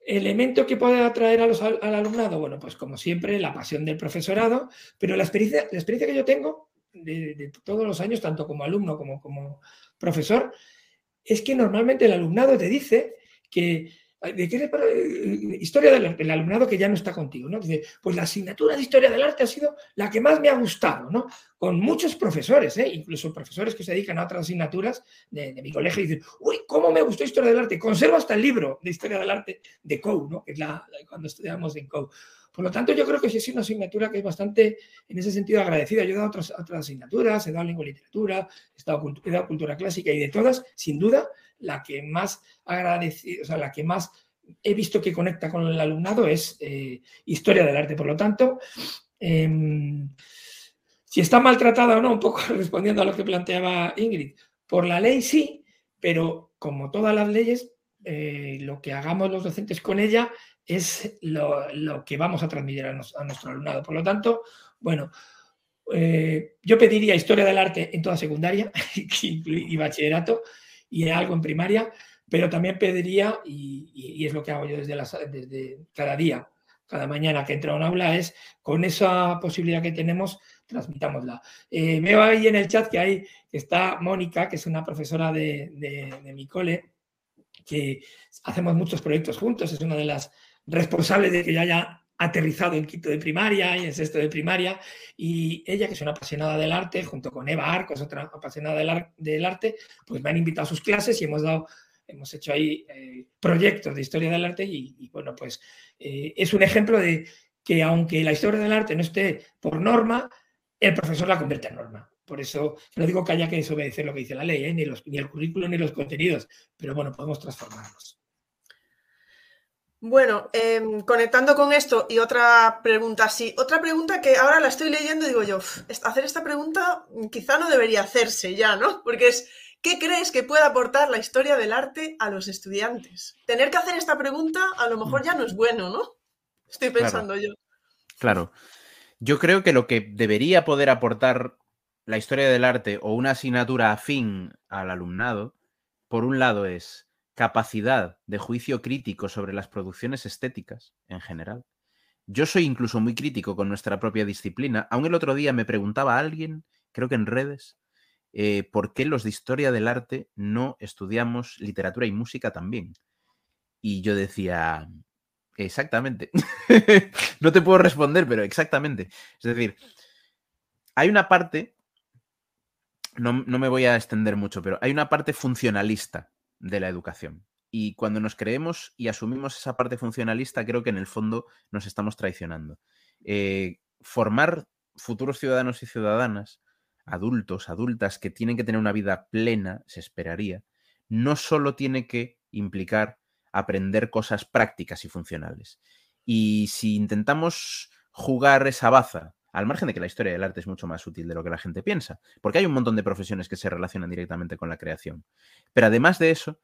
¿Elemento que puede atraer a los, al alumnado? Bueno, pues como siempre, la pasión del profesorado, pero la experiencia, la experiencia que yo tengo de, todos los años, tanto como alumno como como profesor, es que normalmente el alumnado te dice que ¿De qué eh, historia del, alumnado que ya no está contigo, ¿no? Dice, pues la asignatura de historia del arte ha sido la que más me ha gustado, ¿no? Con muchos profesores, ¿eh? incluso profesores que se dedican a otras asignaturas de, mi colegio y dicen, uy, cómo me gustó historia del arte. Conservo hasta el libro de historia del arte de COU, ¿no? Que es la, cuando estudiamos en COU. Por lo tanto, yo creo que sí es una asignatura que es bastante, en ese sentido, agradecida. Yo he dado otras, asignaturas, he dado lengua y literatura, he he dado cultura clásica y de todas, sin duda, la que más agradecido, o sea, la que más he visto que conecta con el alumnado es eh, historia del arte. Por lo tanto, em, si está maltratada o no, un poco respondiendo a lo que planteaba Ingrid, por la ley sí, pero como todas las leyes, eh, lo que hagamos los docentes con ella es lo, que vamos a transmitir a, nuestro alumnado. Por lo tanto, bueno, eh, yo pediría historia del arte en toda secundaria y bachillerato y algo en primaria, pero también pediría, y, es lo que hago yo desde, desde cada día, cada mañana que entra a un aula, es con esa posibilidad que tenemos, transmitámosla. Eh, veo ahí en el chat que hay, está Mónica, que es una profesora de, de, mi cole, que hacemos muchos proyectos juntos, es una de las responsables de que ya haya aterrizado en quinto de primaria y en sexto de primaria, y ella, que es una apasionada del arte, junto con Eva Arcos, otra apasionada del, arte, pues me han invitado a sus clases y hemos dado, hemos hecho ahí eh, proyectos de historia del arte y, bueno, pues eh, es un ejemplo de que aunque la historia del arte no esté por norma, el profesor la convierte en norma. Por eso no digo que haya que desobedecer lo que dice la ley, ni, los, ni el currículo ni los contenidos, pero bueno, podemos transformarlos. Bueno, em, conectando con esto y otra pregunta, sí, otra pregunta que ahora la estoy leyendo y digo yo, hacer esta pregunta quizá no debería hacerse ya, ¿no? Porque es, ¿qué crees que puede aportar la historia del arte a los estudiantes? Tener que hacer esta pregunta a lo mejor ya no es bueno, ¿no? Estoy pensando yo. Claro. Yo creo que lo que debería poder aportar la historia del arte o una asignatura afín al alumnado, por un lado es capacidad de juicio crítico sobre las producciones estéticas en general. Yo soy incluso muy crítico con nuestra propia disciplina. Aún el otro día me preguntaba alguien, creo que en redes, eh, por qué los de historia del arte no estudiamos literatura y música también. Y yo decía, exactamente. no te puedo responder, pero exactamente. Es decir, hay una parte, no, no me voy a extender mucho, pero hay una parte funcionalista de la educación. Y cuando nos creemos y asumimos esa parte funcionalista, creo que en el fondo nos estamos traicionando. Eh, formar futuros ciudadanos y ciudadanas, adultos, adultas, que tienen que tener una vida plena, se esperaría, no solo tiene que implicar aprender cosas prácticas y funcionales. Y si intentamos jugar esa baza, al margen de que la historia del arte es mucho más útil de lo que la gente piensa, porque hay un montón de profesiones que se relacionan directamente con la creación. Pero además de eso,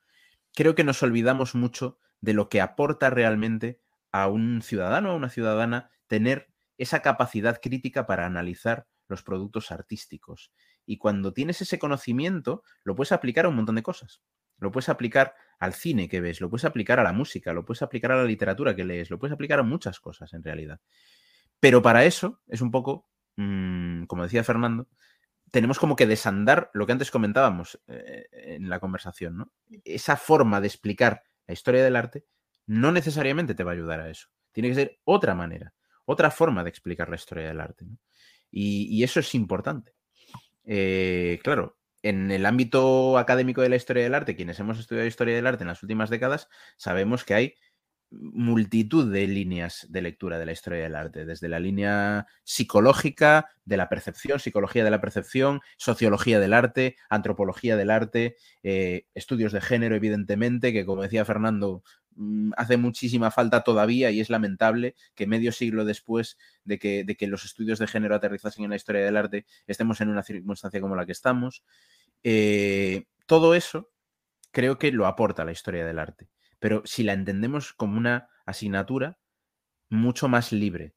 creo que nos olvidamos mucho de lo que aporta realmente a un ciudadano o una ciudadana tener esa capacidad crítica para analizar los productos artísticos. Y cuando tienes ese conocimiento, lo puedes aplicar a un montón de cosas. Lo puedes aplicar al cine que ves, lo puedes aplicar a la música, lo puedes aplicar a la literatura que lees, lo puedes aplicar a muchas cosas en realidad. Pero para eso es un poco, mm, como decía Fernando, tenemos como que desandar lo que antes comentábamos eh, en la conversación, ¿no? Esa forma de explicar la historia del arte no necesariamente te va a ayudar a eso. Tiene que ser otra manera, otra forma de explicar la historia del arte. Y, eso es importante. Eh, claro, en el ámbito académico de la historia del arte, quienes hemos estudiado historia del arte en las últimas décadas, sabemos que hay multitud de líneas de lectura de la historia del arte, desde la línea psicológica, de la percepción, psicología de la percepción, sociología del arte, antropología del arte, eh, estudios de género, evidentemente, que como decía Fernando, mm, hace muchísima falta todavía y es lamentable que medio siglo después de que, de que los estudios de género aterrizasen en la historia del arte estemos en una circunstancia como la que estamos. Eh, todo eso creo que lo aporta la historia del arte pero si la entendemos como una asignatura mucho más libre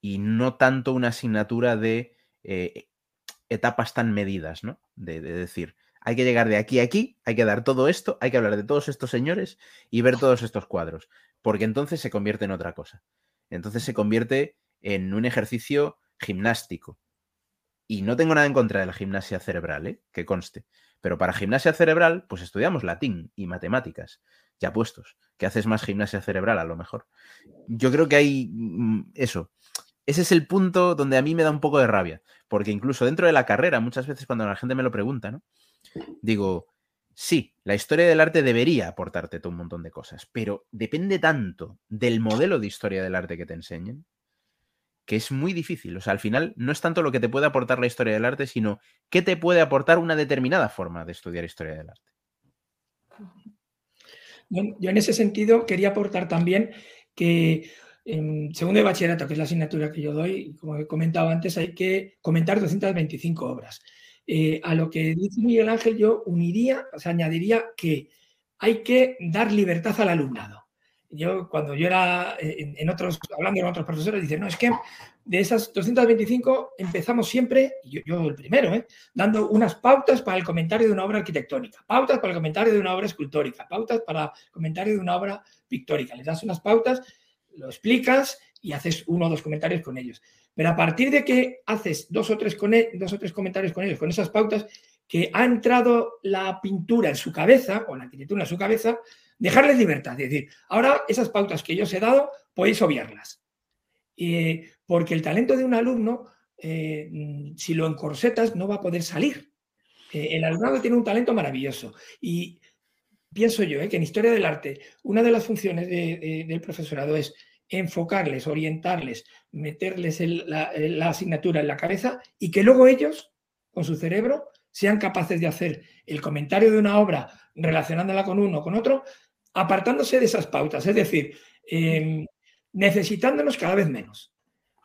y no tanto una asignatura de eh, etapas tan medidas, ¿no? De, decir, hay que llegar de aquí a aquí, hay que dar todo esto, hay que hablar de todos estos señores y ver todos estos cuadros, porque entonces se convierte en otra cosa. Entonces se convierte en un ejercicio gimnástico. Y no tengo nada en contra de la gimnasia cerebral, ¿eh? que conste. Pero para gimnasia cerebral, pues estudiamos latín y matemáticas ya puestos, que haces más gimnasia cerebral a lo mejor. Yo creo que hay mm, eso. Ese es el punto donde a mí me da un poco de rabia, porque incluso dentro de la carrera, muchas veces cuando la gente me lo pregunta, ¿no? Digo, sí, la historia del arte debería aportarte todo un montón de cosas, pero depende tanto del modelo de historia del arte que te enseñen, que es muy difícil. O sea, al final no es tanto lo que te puede aportar la historia del arte, sino qué te puede aportar una determinada forma de estudiar historia del arte. Yo en ese sentido quería aportar también que en segundo de bachillerato, que es la asignatura que yo doy, como he comentado antes, hay que comentar 225 obras. Eh, a lo que dice Miguel Ángel, yo uniría, o sea, añadiría que hay que dar libertad al alumnado. Yo, cuando yo era eh, en, otros, hablando con otros profesores, dicen, no, es que de esas 225 empezamos siempre, yo, yo el primero, ¿eh? dando unas pautas para el comentario de una obra arquitectónica, pautas para el comentario de una obra escultórica, pautas para el comentario de una obra pictórica. Les das unas pautas, lo explicas y haces uno o dos comentarios con ellos. Pero a partir de que haces dos o tres, e, dos o tres comentarios con ellos, con esas pautas, que ha entrado la pintura en su cabeza, o la arquitectura en su cabeza, dejarles libertad. Es decir, ahora esas pautas que yo os he dado, podéis obviarlas eh, porque el talento de un alumno, eh, mm, si lo encorsetas, no va a poder salir. el alumnado tiene un talento maravilloso y pienso yo que en historia del arte una de las funciones del profesorado es enfocarles, orientarles, meterles la, la asignatura en la cabeza y que luego ellos, con su cerebro, sean capaces de hacer el comentario de una obra relacionándola con uno o con otro, apartándose de esas pautas, es decir, em, necesitándonos cada vez menos.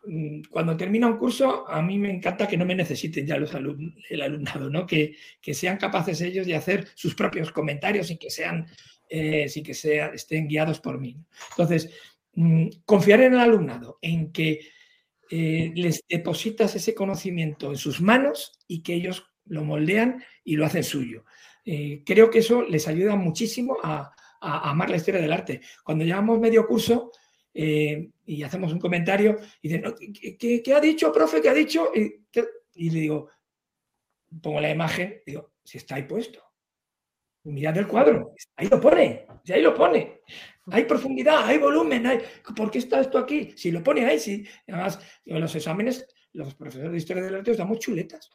Mm, cuando termina un curso, a mí me encanta que no me necesiten ya los el alumnado, ¿no? que, sean capaces ellos de hacer sus propios comentarios y que sean, eh, que sea, estén guiados por mí. Entonces, mm, confiar en el alumnado, en que eh, les depositas ese conocimiento en sus manos y que ellos lo moldean y lo hacen suyo. Eh, creo que eso les ayuda muchísimo a, amar la historia del arte. Cuando llevamos medio curso eh, y hacemos un comentario, y dicen, ¿qué, ha dicho, profe? ¿Qué ha dicho? Y, le digo, pongo la imagen, digo, si está ahí puesto. Mirad el cuadro, ahí lo pone, si ahí lo pone. Hay profundidad, hay volumen, hay... ¿por qué está esto aquí? Si lo pone ahí, sí. Además, en los exámenes, los profesores de historia del arte os damos chuletas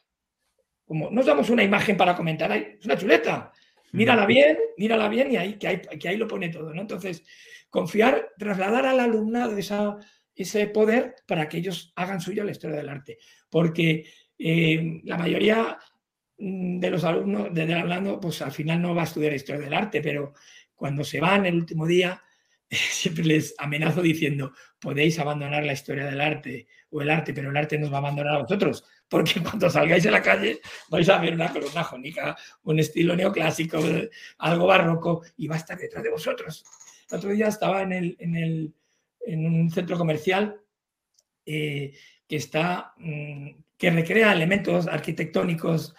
como nos damos una imagen para comentar, es una chuleta, mírala bien, mírala bien y ahí, que, ahí, que ahí lo pone todo, ¿no? Entonces, confiar, trasladar al alumnado esa, ese poder para que ellos hagan suya la historia del arte. Porque eh, la mayoría mm, de los alumnos de hablando, pues al final no va a estudiar historia del arte, pero cuando se van el último día, siempre les amenazo diciendo, podéis abandonar la historia del arte o el arte, pero el arte nos va a abandonar a vosotros, porque cuando salgáis a la calle vais a ver una columna jónica, un estilo neoclásico, algo barroco, y va a estar detrás de vosotros. El otro día estaba en, el, en, el, en un centro comercial eh, que está, mm, que recrea elementos arquitectónicos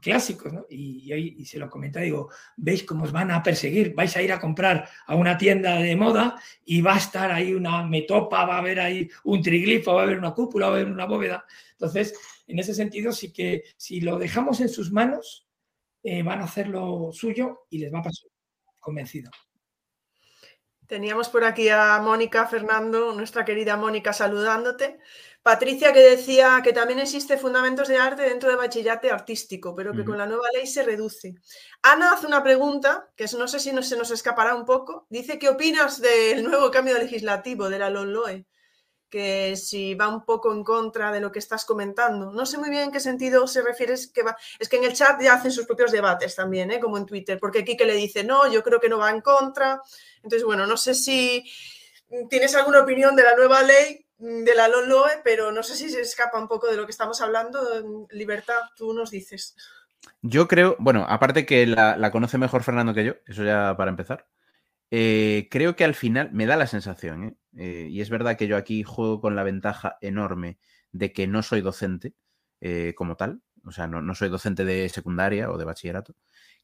clásicos, ¿no? Y, y, se lo comenta, digo, veis cómo os van a perseguir, vais a ir a comprar a una tienda de moda y va a estar ahí una metopa, va a haber ahí un triglifo, va a haber una cúpula, va a haber una bóveda. Entonces, en ese sentido, sí que si lo dejamos en sus manos, eh, van a hacer lo suyo y les va a pasar convencido. Teníamos por aquí a Mónica Fernando, nuestra querida Mónica, saludándote. Patricia que decía que también existe fundamentos de arte dentro de bachillate artístico, pero que con la nueva ley se reduce. Ana hace una pregunta, que no sé si no, se nos escapará un poco. Dice, ¿qué opinas del nuevo cambio legislativo de la LOLOE? Que si va un poco en contra de lo que estás comentando. No sé muy bien en qué sentido se refiere. Es que, va... es que en el chat ya hacen sus propios debates también, ¿eh? como en Twitter, porque Kike le dice, no, yo creo que no va en contra. Entonces, bueno, no sé si tienes alguna opinión de la nueva ley Mm, de la LOLOE, pero no sé si se escapa un poco de lo que estamos hablando. Libertad, tú nos dices. Yo creo, bueno, aparte que la, conoce mejor Fernando que yo, eso ya para empezar. Eh, creo que al final me da la sensación, ¿eh? Eh, y es verdad que yo aquí juego con la ventaja enorme de que no soy docente como tal, o sea, no, soy docente de secundaria o de bachillerato.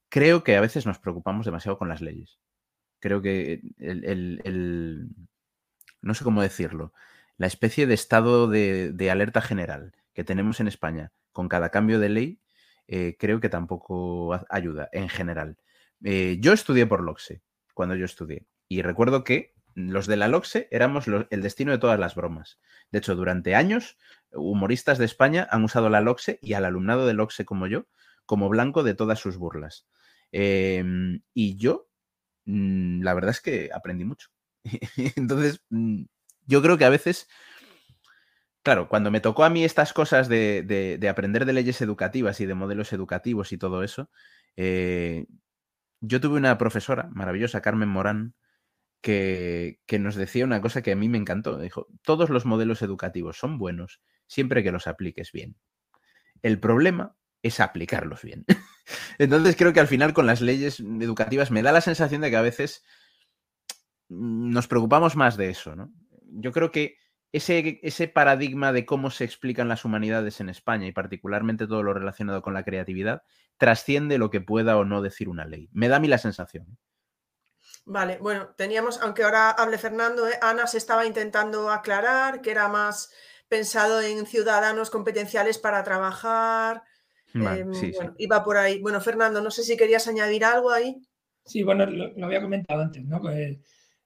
Creo que a veces nos preocupamos demasiado con las leyes. Creo que el no sé cómo decirlo, la especie de estado de, alerta general que tenemos en España con cada cambio de ley, creo que tampoco ayuda en general. Yo estudié por LOXE cuando yo estudié y recuerdo que los de la LOXE éramos el destino de todas las bromas. De hecho, durante años, humoristas de España han usado la LOXE y al alumnado de LOXE como yo como blanco de todas sus burlas. Em, y yo, mm, la verdad es que aprendí mucho. Entonces, mm, yo creo que a veces, claro, cuando me tocó a mí estas cosas de, aprender de leyes educativas y de modelos educativos y todo eso, eh, yo tuve una profesora maravillosa, Carmen Morán, que, que, nos decía una cosa que a mí me encantó. Dijo, todos los modelos educativos son buenos siempre que los apliques bien. El problema es aplicarlos bien. Entonces creo que al final con las leyes educativas me da la sensación de que a veces nos preocupamos más de eso, ¿no? yo creo que ese, ese paradigma de cómo se explican las humanidades en España y particularmente todo lo relacionado con la creatividad trasciende lo que pueda o no decir una ley. Me da a mí la sensación. ¿eh? Vale, bueno, teníamos, aunque ahora hable Fernando, ¿eh? Ana se estaba intentando aclarar que era más pensado en ciudadanos competenciales para trabajar. Em, iba por ahí. Bueno, Fernando, no sé si querías añadir algo ahí. Sí, bueno, lo, había comentado antes, ¿no?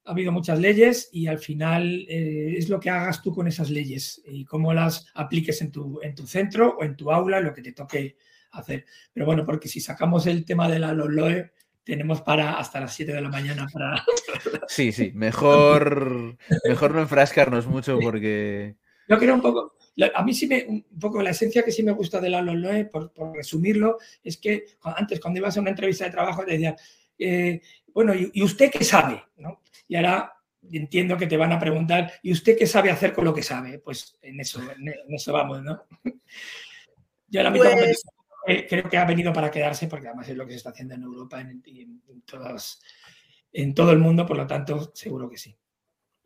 ha habido muchas leyes y al final eh, es lo que hagas tú con esas leyes y cómo las apliques en tu, en tu centro o en tu aula, lo que te toque hacer. Pero bueno, porque si sacamos el tema de la LOLOE, tenemos para hasta las 7 de la mañana para... Sí, sí, mejor, mejor no enfrascarnos mucho porque... Yo creo un poco, a mí sí me, un poco la esencia que sí me gusta de la LOLOE, por, por resumirlo, es que antes cuando ibas a una entrevista de trabajo te decían, eh, bueno, ¿y, usted qué sabe? ¿no? Y ahora entiendo que te van a preguntar, ¿y usted qué sabe hacer con lo que sabe? Pues en eso, en eso vamos, ¿no? Yo la pues... Eh, creo que ha venido para quedarse porque además es lo que se está haciendo en Europa y en, en todo el mundo, por lo tanto, seguro que sí.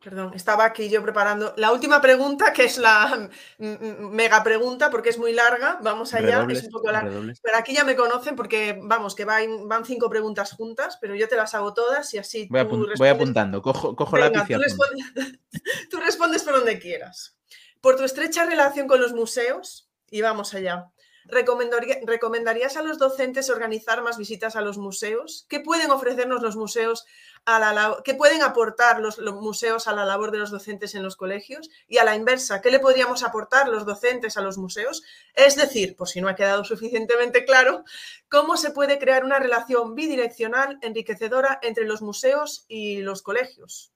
Perdón, estaba aquí yo preparando la última pregunta, que es la mega pregunta, porque es muy larga. Vamos allá, es un poco larga. Pero aquí ya me conocen porque, vamos, que van, van, cinco preguntas juntas, pero yo te las hago todas y así voy, tú voy apuntando, cojo, cojo lápiz y tú, respondes, tú respondes por donde quieras. Por tu estrecha relación con los museos, y vamos allá. ¿Recomendarías a los docentes organizar más visitas a los museos? ¿Qué pueden ofrecernos los museos a la qué pueden aportar los, museos a la labor de los docentes en los colegios? Y a la inversa, ¿qué le podríamos aportar los docentes a los museos? Es decir, por si no ha quedado suficientemente claro, ¿cómo se puede crear una relación bidireccional enriquecedora entre los museos y los colegios?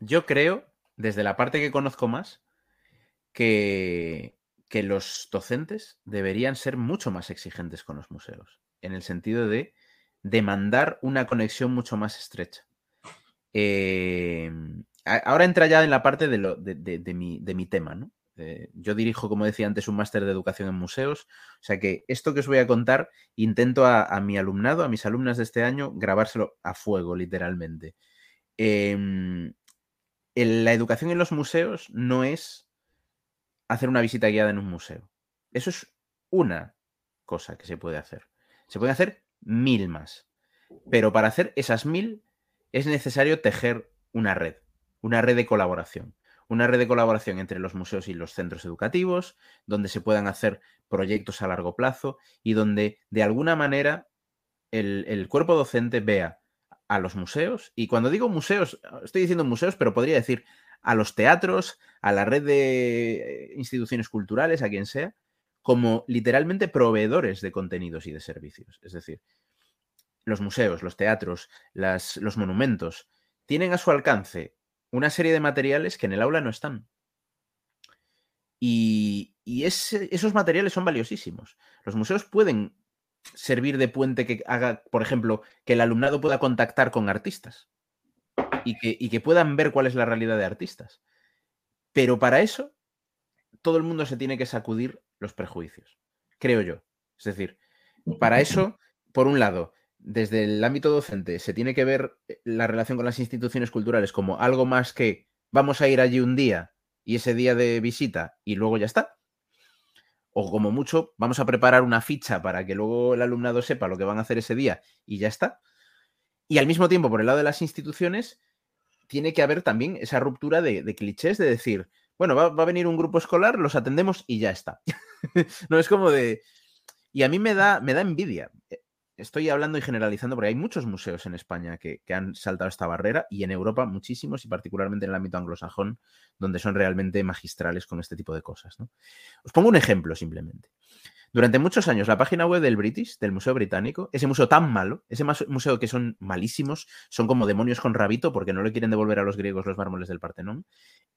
Yo creo, desde la parte que conozco más, que que los docentes deberían ser mucho más exigentes con los museos, en el sentido de demandar una conexión mucho más estrecha. Em, ahora entra ya en la parte de, de, mi, tema, ¿no? Eh, yo dirijo, como decía antes, un máster de educación en museos, o sea que esto que os voy a contar, intento a, mi alumnado, a mis alumnas de este año, grabárselo a fuego, literalmente. Em, la educación en los museos no es hacer una visita guiada en un museo. Eso es una cosa que se puede hacer. Se puede hacer mil más. Pero para hacer esas mil es necesario tejer una red, una red de colaboración. Una red de colaboración entre los museos y los centros educativos, donde se puedan hacer proyectos a largo plazo y donde de alguna manera el cuerpo docente vea a los museos. Y cuando digo museos, estoy diciendo museos, pero podría decir a los teatros, a la red de instituciones culturales, a quien sea, como literalmente proveedores de contenidos y de servicios. Es decir, los museos, los teatros, los monumentos, tienen a su alcance una serie de materiales que en el aula no están. Y, esos materiales son valiosísimos. Los museos pueden servir de puente que haga, por ejemplo, que el alumnado pueda contactar con artistas y que, puedan ver cuál es la realidad de artistas. Pero para eso, todo el mundo se tiene que sacudir los prejuicios, creo yo. Es decir, para eso, por un lado, desde el ámbito docente se tiene que ver eh, la relación con las instituciones culturales como algo más que vamos a ir allí un día y ese día de visita y luego ya está. O como mucho, vamos a preparar una ficha para que luego el alumnado sepa lo que van a hacer ese día y ya está. Y al mismo tiempo, por el lado de las instituciones, tiene que haber también esa ruptura de, clichés de decir, bueno, va, a venir un grupo escolar, los atendemos y ya está. no es como de... Y a mí me da, me da envidia. Eh, estoy hablando y generalizando porque hay muchos museos en España que, han saltado esta barrera y en Europa muchísimos y particularmente en el ámbito anglosajón donde son realmente magistrales con este tipo de cosas. ¿no? Os pongo un ejemplo simplemente. Durante muchos años, la página web del British, del Museo Británico, ese museo tan malo, ese museo que son malísimos, son como demonios con rabito porque no le quieren devolver a los griegos los mármoles del Partenón,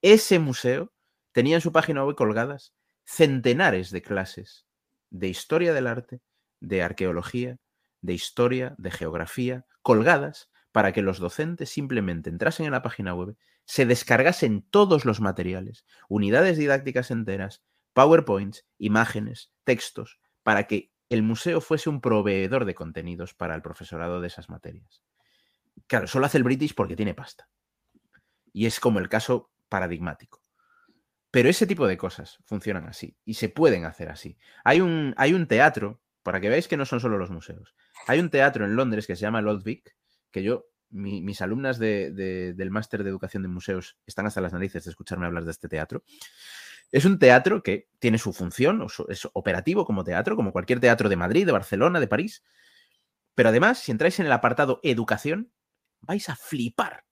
ese museo tenía en su página web colgadas centenares de clases de historia del arte, de arqueología, de historia, de geografía, colgadas para que los docentes simplemente entrasen en la página web, se descargasen todos los materiales, unidades didácticas enteras, PowerPoints, imágenes, textos, para que el museo fuese un proveedor de contenidos para el profesorado de esas materias. Claro, solo hace el British porque tiene pasta. Y es como el caso paradigmático. Pero ese tipo de cosas funcionan así y se pueden hacer así. Hay un, hay un teatro, para que veáis que no son solo los museos. Hay un teatro en Londres que se llama Vic, que yo, mis alumnas del máster de educación de museos están hasta las narices de escucharme hablar de este teatro. Es un teatro que tiene su función, es operativo como teatro, como cualquier teatro de Madrid, de Barcelona, de París. Pero además, si entráis en el apartado educación, vais a flipar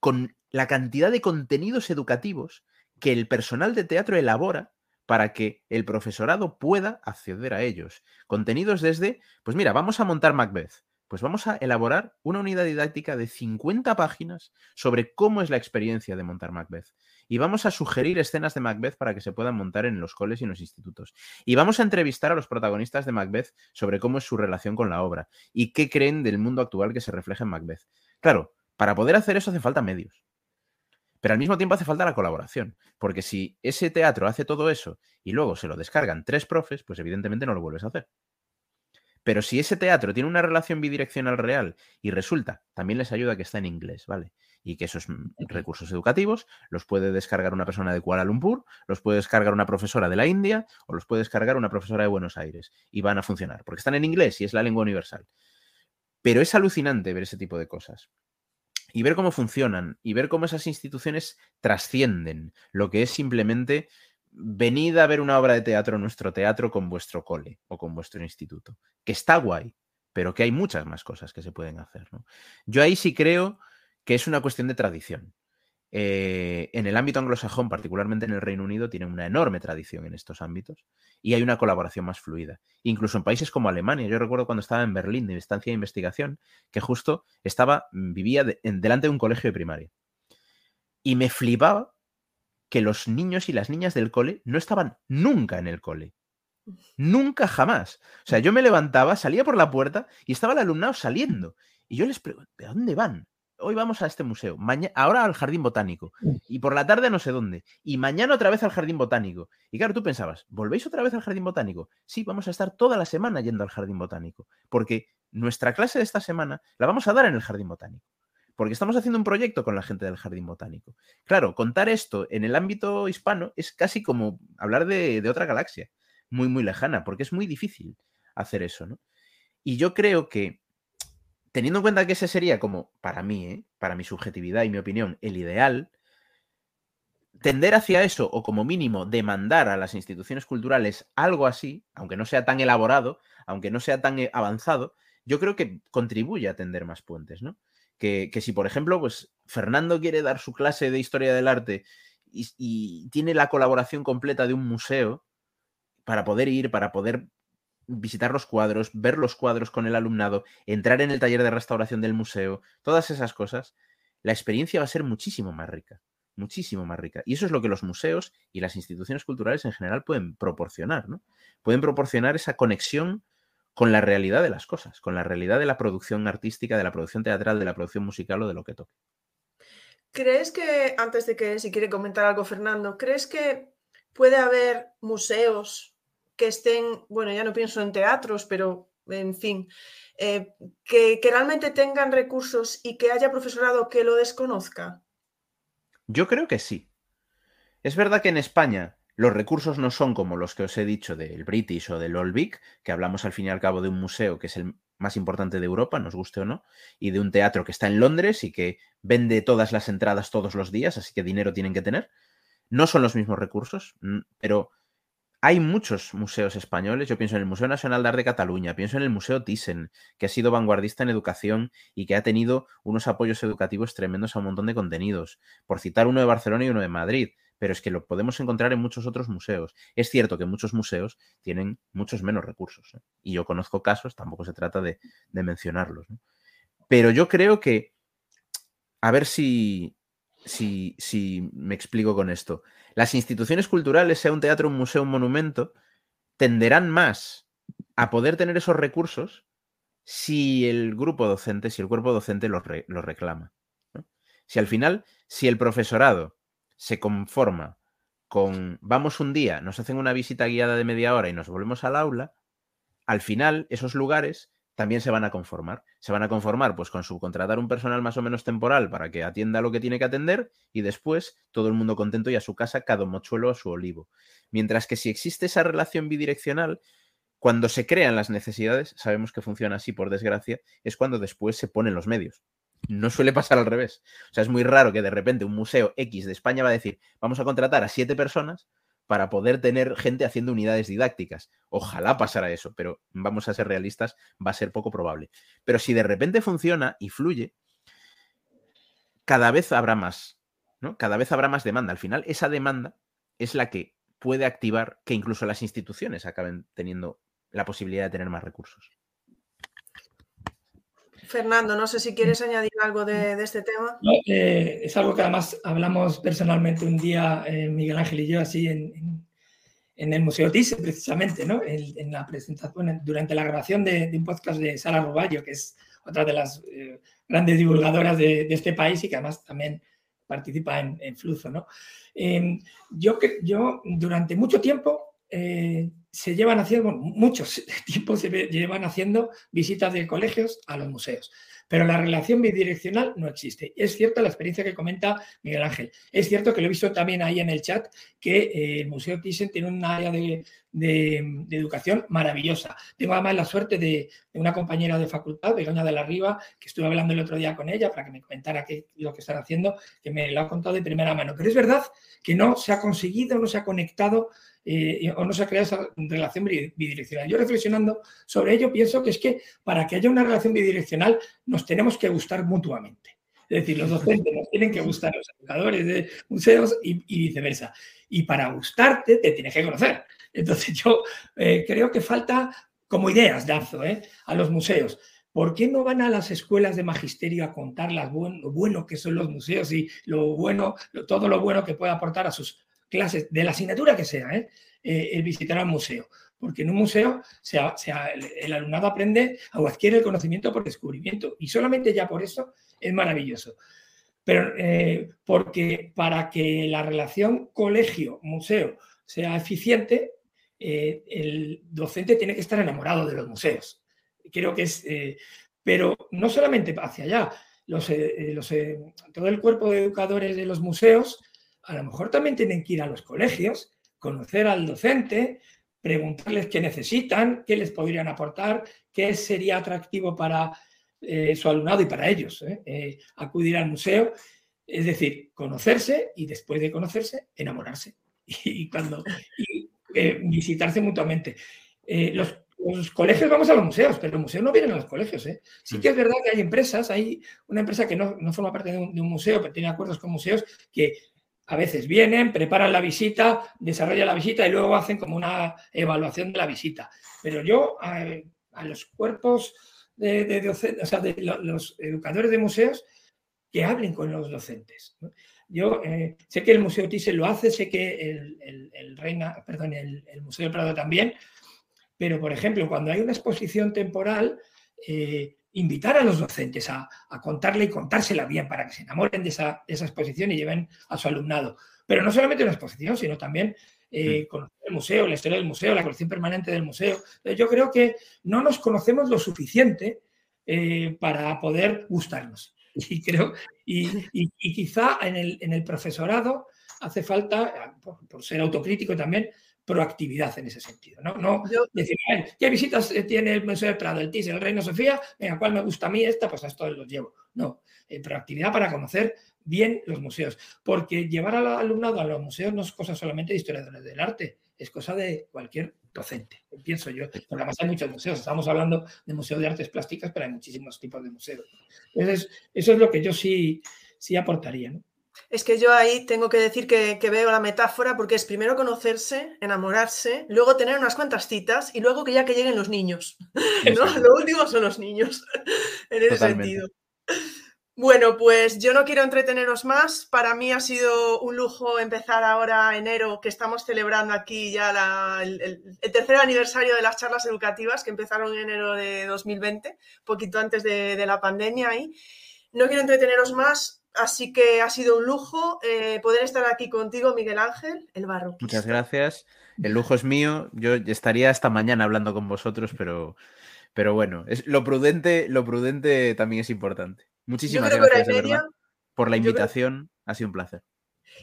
con la cantidad de contenidos educativos que el personal de teatro elabora para que el profesorado pueda acceder a ellos. Contenidos desde, pues mira, vamos a montar Macbeth. Pues vamos a elaborar una unidad didáctica de 50 páginas sobre cómo es la experiencia de montar Macbeth. Y vamos a sugerir escenas de Macbeth para que se puedan montar en los coles y en los institutos. Y vamos a entrevistar a los protagonistas de Macbeth sobre cómo es su relación con la obra y qué creen del mundo actual que se refleja en Macbeth. Claro, para poder hacer eso hace falta medios. Pero al mismo tiempo hace falta la colaboración, porque si ese teatro hace todo eso y luego se lo descargan tres profes, pues evidentemente no lo vuelves a hacer. Pero si ese teatro tiene una relación bidireccional real y resulta, también les ayuda que está en inglés, ¿vale? Y que esos mm, recursos educativos los puede descargar una persona de Kuala Lumpur, los puede descargar una profesora de la India o los puede descargar una profesora de Buenos Aires y van a funcionar, porque están en inglés y es la lengua universal. Pero es alucinante ver ese tipo de cosas y ver cómo funcionan y ver cómo esas instituciones trascienden lo que es simplemente venid a ver una obra de teatro en nuestro teatro con vuestro cole o con vuestro instituto, que está guay, pero que hay muchas más cosas que se pueden hacer. Yo ahí sí creo que es una cuestión de tradición. Eh, en el ámbito anglosajón, particularmente en el Reino Unido, tiene una enorme tradición en estos ámbitos y hay una colaboración más fluida. Incluso en países como Alemania, yo recuerdo cuando estaba en Berlín de estancia de investigación, que justo estaba, mm, vivía delante de un colegio de primaria. Y me flipaba que los niños y las niñas del cole no estaban nunca en el cole. Nunca jamás. O sea, yo me levantaba, salía por la puerta y estaba el alumnado saliendo. Y yo les pregunto, ¿de dónde van? Hoy vamos a este museo, ahora al jardín botánico, y por la tarde no sé dónde, y mañana otra vez al jardín botánico. Y claro, tú pensabas, ¿volvéis otra vez al jardín botánico? Sí, vamos a estar toda la semana yendo al jardín botánico, porque nuestra clase de esta semana la vamos a dar en el jardín botánico, porque estamos haciendo un proyecto con la gente del jardín botánico. Claro, contar esto en el ámbito hispano es casi como hablar de, de otra galaxia, muy, muy lejana, porque es muy difícil hacer eso, ¿no? Y yo creo que teniendo en cuenta que ese sería como, para mí, ¿eh? para mi subjetividad y mi opinión, el ideal, tender hacia eso o como mínimo demandar a las instituciones culturales algo así, aunque no sea tan elaborado, aunque no sea tan eh, avanzado, yo creo que contribuye a tender más puentes, ¿no? Que, si, por ejemplo, pues Fernando quiere dar su clase de historia del arte y, y tiene la colaboración completa de un museo para poder ir, para poder visitar los cuadros, ver los cuadros con el alumnado, entrar en el taller de restauración del museo, todas esas cosas, la experiencia va a ser muchísimo más rica, muchísimo más rica. Y eso es lo que los museos y las instituciones culturales en general pueden proporcionar, ¿no? Pueden proporcionar esa conexión con la realidad de las cosas, con la realidad de la producción artística, de la producción teatral, de la producción musical o de lo que toque. ¿Crees que, antes de que si quiere comentar algo Fernando, ¿crees que puede haber museos que estén, bueno, ya no pienso en teatros, pero en fin, eh, que, realmente tengan recursos y que haya profesorado que lo desconozca? Yo creo que sí. Es verdad que en España los recursos no son como los que os he dicho del British o del Old Vic, que hablamos al fin y al cabo de un museo que es el más importante de Europa, nos guste o no, y de un teatro que está en Londres y que vende todas las entradas todos los días, así que dinero tienen que tener. No son los mismos recursos, pero hay muchos museos españoles. Yo pienso en el Museo Nacional de Arte de Cataluña, pienso en el Museo Thyssen, que ha sido vanguardista en educación y que ha tenido unos apoyos educativos tremendos a un montón de contenidos. Por citar uno de Barcelona y uno de Madrid, pero es que lo podemos encontrar en muchos otros museos. Es cierto que muchos museos tienen muchos menos recursos. ¿eh? Y yo conozco casos, tampoco se trata de, mencionarlos. Pero yo creo que, a ver si, si, si me explico con esto las instituciones culturales, sea un teatro, un museo, un monumento, tenderán más a poder tener esos recursos si el grupo docente, si el cuerpo docente los, reclama. Si al final, si el profesorado se conforma con vamos un día, nos hacen una visita guiada de media hora y nos volvemos al aula, al final esos lugares también se van a conformar. Se van a conformar pues con subcontratar un personal más o menos temporal para que atienda lo que tiene que atender y después todo el mundo contento y a su casa cada mochuelo a su olivo. Mientras que si existe esa relación bidireccional, cuando se crean las necesidades, sabemos que funciona así por desgracia, es cuando después se ponen los medios. No suele pasar al revés. O sea, es muy raro que de repente un museo X de España va a decir, vamos a contratar a siete personas para poder tener gente haciendo unidades didácticas. Ojalá pasara eso, pero vamos a ser realistas, va a ser poco probable. Pero si de repente funciona y fluye, cada vez habrá más, ¿no? Cada vez habrá más demanda. Al final, esa demanda es la que puede activar que incluso las instituciones acaben teniendo la posibilidad de tener más recursos. Fernando, no sé si quieres añadir algo de, este tema. Eh, es algo que además hablamos personalmente un día, eh, Miguel Ángel y yo, así en, el Museo TISE, precisamente, ¿no? En, la presentación, durante la grabación de, un podcast de Sara Ruballo, que es otra de las eh, grandes divulgadoras de, este país y que además también participa en, Fluzo, ¿no? Yo, yo durante mucho tiempo se llevan haciendo, muchos tipos se llevan haciendo visitas de colegios a los museos, pero la relación bidireccional no existe. Es cierta la experiencia que comenta Miguel Ángel. Es cierto que lo he visto también ahí en el chat, que eh, el Museo Thyssen tiene un área de, educación maravillosa. Tengo además la suerte de, una compañera de facultad, Begoña de la Riva, que estuve hablando el otro día con ella para que me comentara qué, lo que están haciendo, que me lo ha contado de primera mano. Pero es verdad que no se ha conseguido, no se ha conectado eh, o no se ha creado esa relación bidireccional. Yo reflexionando sobre ello pienso que es que para que haya una relación bidireccional tenemos que gustar mutuamente. Es decir, los docentes nos tienen que gustar los educadores de museos y, viceversa. Y para gustarte te tienes que conocer. Entonces yo eh, creo que falta como ideas, Dazo, ¿eh? a los museos. ¿Por qué no van a las escuelas de magisterio a contar lo bueno que son los museos y lo bueno, todo lo bueno que puede aportar a sus clases, de la asignatura que sea, ¿eh? Eh, el visitar al museo. Porque en un museo el, alumnado aprende o adquiere el conocimiento por descubrimiento. Y solamente ya por eso es maravilloso. Pero eh, porque para que la relación colegio-museo sea eficiente, el docente tiene que estar enamorado de los museos. Creo que es, pero no solamente hacia allá, todo el cuerpo de educadores de los museos a lo mejor también tienen que ir a los colegios, conocer al docente, preguntarles qué necesitan, qué les podrían aportar, qué sería atractivo para eh, su alumnado y para ellos, ¿eh? Eh, acudir al museo. Es decir, conocerse y después de conocerse, enamorarse y, cuando visitarse mutuamente. Los, colegios vamos a los museos, pero los museos no vienen a los colegios. Sí que es verdad que hay empresas, hay una empresa que no, forma parte de un, museo, pero tiene acuerdos con museos, que a veces vienen, preparan la visita, desarrollan la visita y luego hacen como una evaluación de la visita. Pero yo a, los cuerpos de, docentes, o sea, de los educadores de museos, que hablen con los docentes. Yo eh, sé que el Museo Thyssen lo hace, sé que el, Reina, perdón, el, Museo del Prado también, pero por ejemplo, cuando hay una exposición temporal, eh, invitar a los docentes a, contarle y contársela bien para que se enamoren de esa, exposición y lleven a su alumnado. Pero no solamente una exposición, sino también eh, conocer el museo, la historia del museo, la colección permanente del museo. Yo creo que no nos conocemos lo suficiente eh, para poder gustarnos. Y creo, y, quizá en el, profesorado hace falta, por ser autocrítico también, proactividad en ese sentido. No, no decir, ¿qué visitas eh, tiene el Museo de Prado, el TIS, el Reino Sofía? Venga, ¿cuál me gusta a mí esta? Pues a esto los llevo. No, eh, proactividad para conocer bien los museos. Porque llevar al alumnado a los museos no es cosa solamente de historiadores del arte, es cosa de cualquier docente, pienso yo. Porque además hay muchos museos, estamos hablando de museos de artes plásticas, pero hay muchísimos tipos de museos. Entonces, eso es lo que yo sí, sí aportaría. ¿no? Es que yo ahí tengo que decir que, veo la metáfora porque es primero conocerse, enamorarse, luego tener unas cuantas citas y luego que ya que lleguen los niños. Lo último son los niños, en ese sentido. Bueno, pues yo no quiero entreteneros más. Para mí ha sido un lujo empezar ahora enero, que estamos celebrando aquí ya el, tercer aniversario de las charlas educativas que empezaron en enero de 2020, poquito antes de, de la pandemia. Y no quiero entreteneros más. Así que ha sido un lujo eh, poder estar aquí contigo, Miguel Ángel, el barro. Muchas gracias. El lujo es mío. Yo estaría hasta mañana hablando con vosotros, pero, pero bueno, es, lo, prudente, lo prudente también es importante. Muchísimas gracias por la invitación. Ha sido un placer.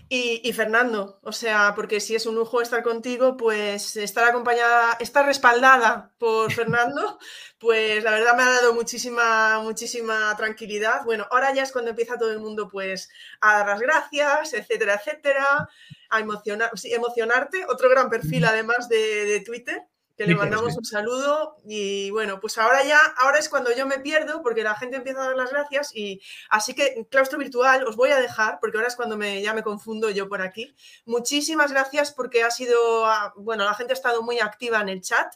Y, Fernando, o sea, porque si es un lujo estar contigo, pues estar acompañada, estar respaldada por Fernando, pues la verdad me ha dado muchísima, muchísima tranquilidad. Bueno, ahora ya es cuando empieza todo el mundo pues a dar las gracias, etcétera, etcétera, a emocionar, sí, emocionarte. Otro gran perfil además de, Twitter que le mandamos un saludo y bueno, pues ahora ya, ahora es cuando yo me pierdo porque la gente empieza a dar las gracias y así que claustro virtual os voy a dejar porque ahora es cuando me, ya me confundo yo por aquí. Muchísimas gracias porque ha sido, ah, bueno, la gente ha estado muy activa en el chat,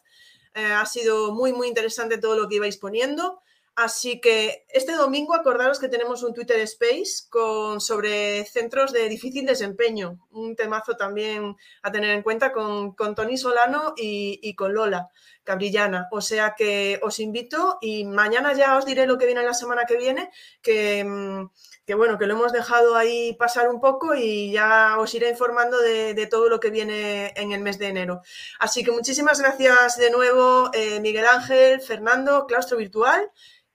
eh, ha sido muy, muy interesante todo lo que ibais poniendo. Así que este domingo acordaros que tenemos un Twitter Space con, sobre centros de difícil desempeño, un temazo también a tener en cuenta con, con Tony Solano y, con Lola Cabrillana. O sea que os invito y mañana ya os diré lo que viene la semana que viene, que, mm, que bueno, que lo hemos dejado ahí pasar un poco y ya os iré informando de, todo lo que viene en el mes de enero. Así que muchísimas gracias de nuevo, eh, Miguel Ángel, Fernando, Claustro Virtual.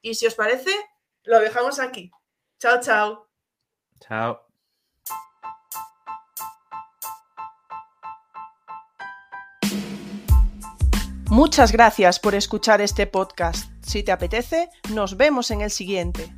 Y si os parece, lo dejamos aquí. Chao, chao. Chao. Muchas gracias por escuchar este podcast. Si te apetece, nos vemos en el siguiente.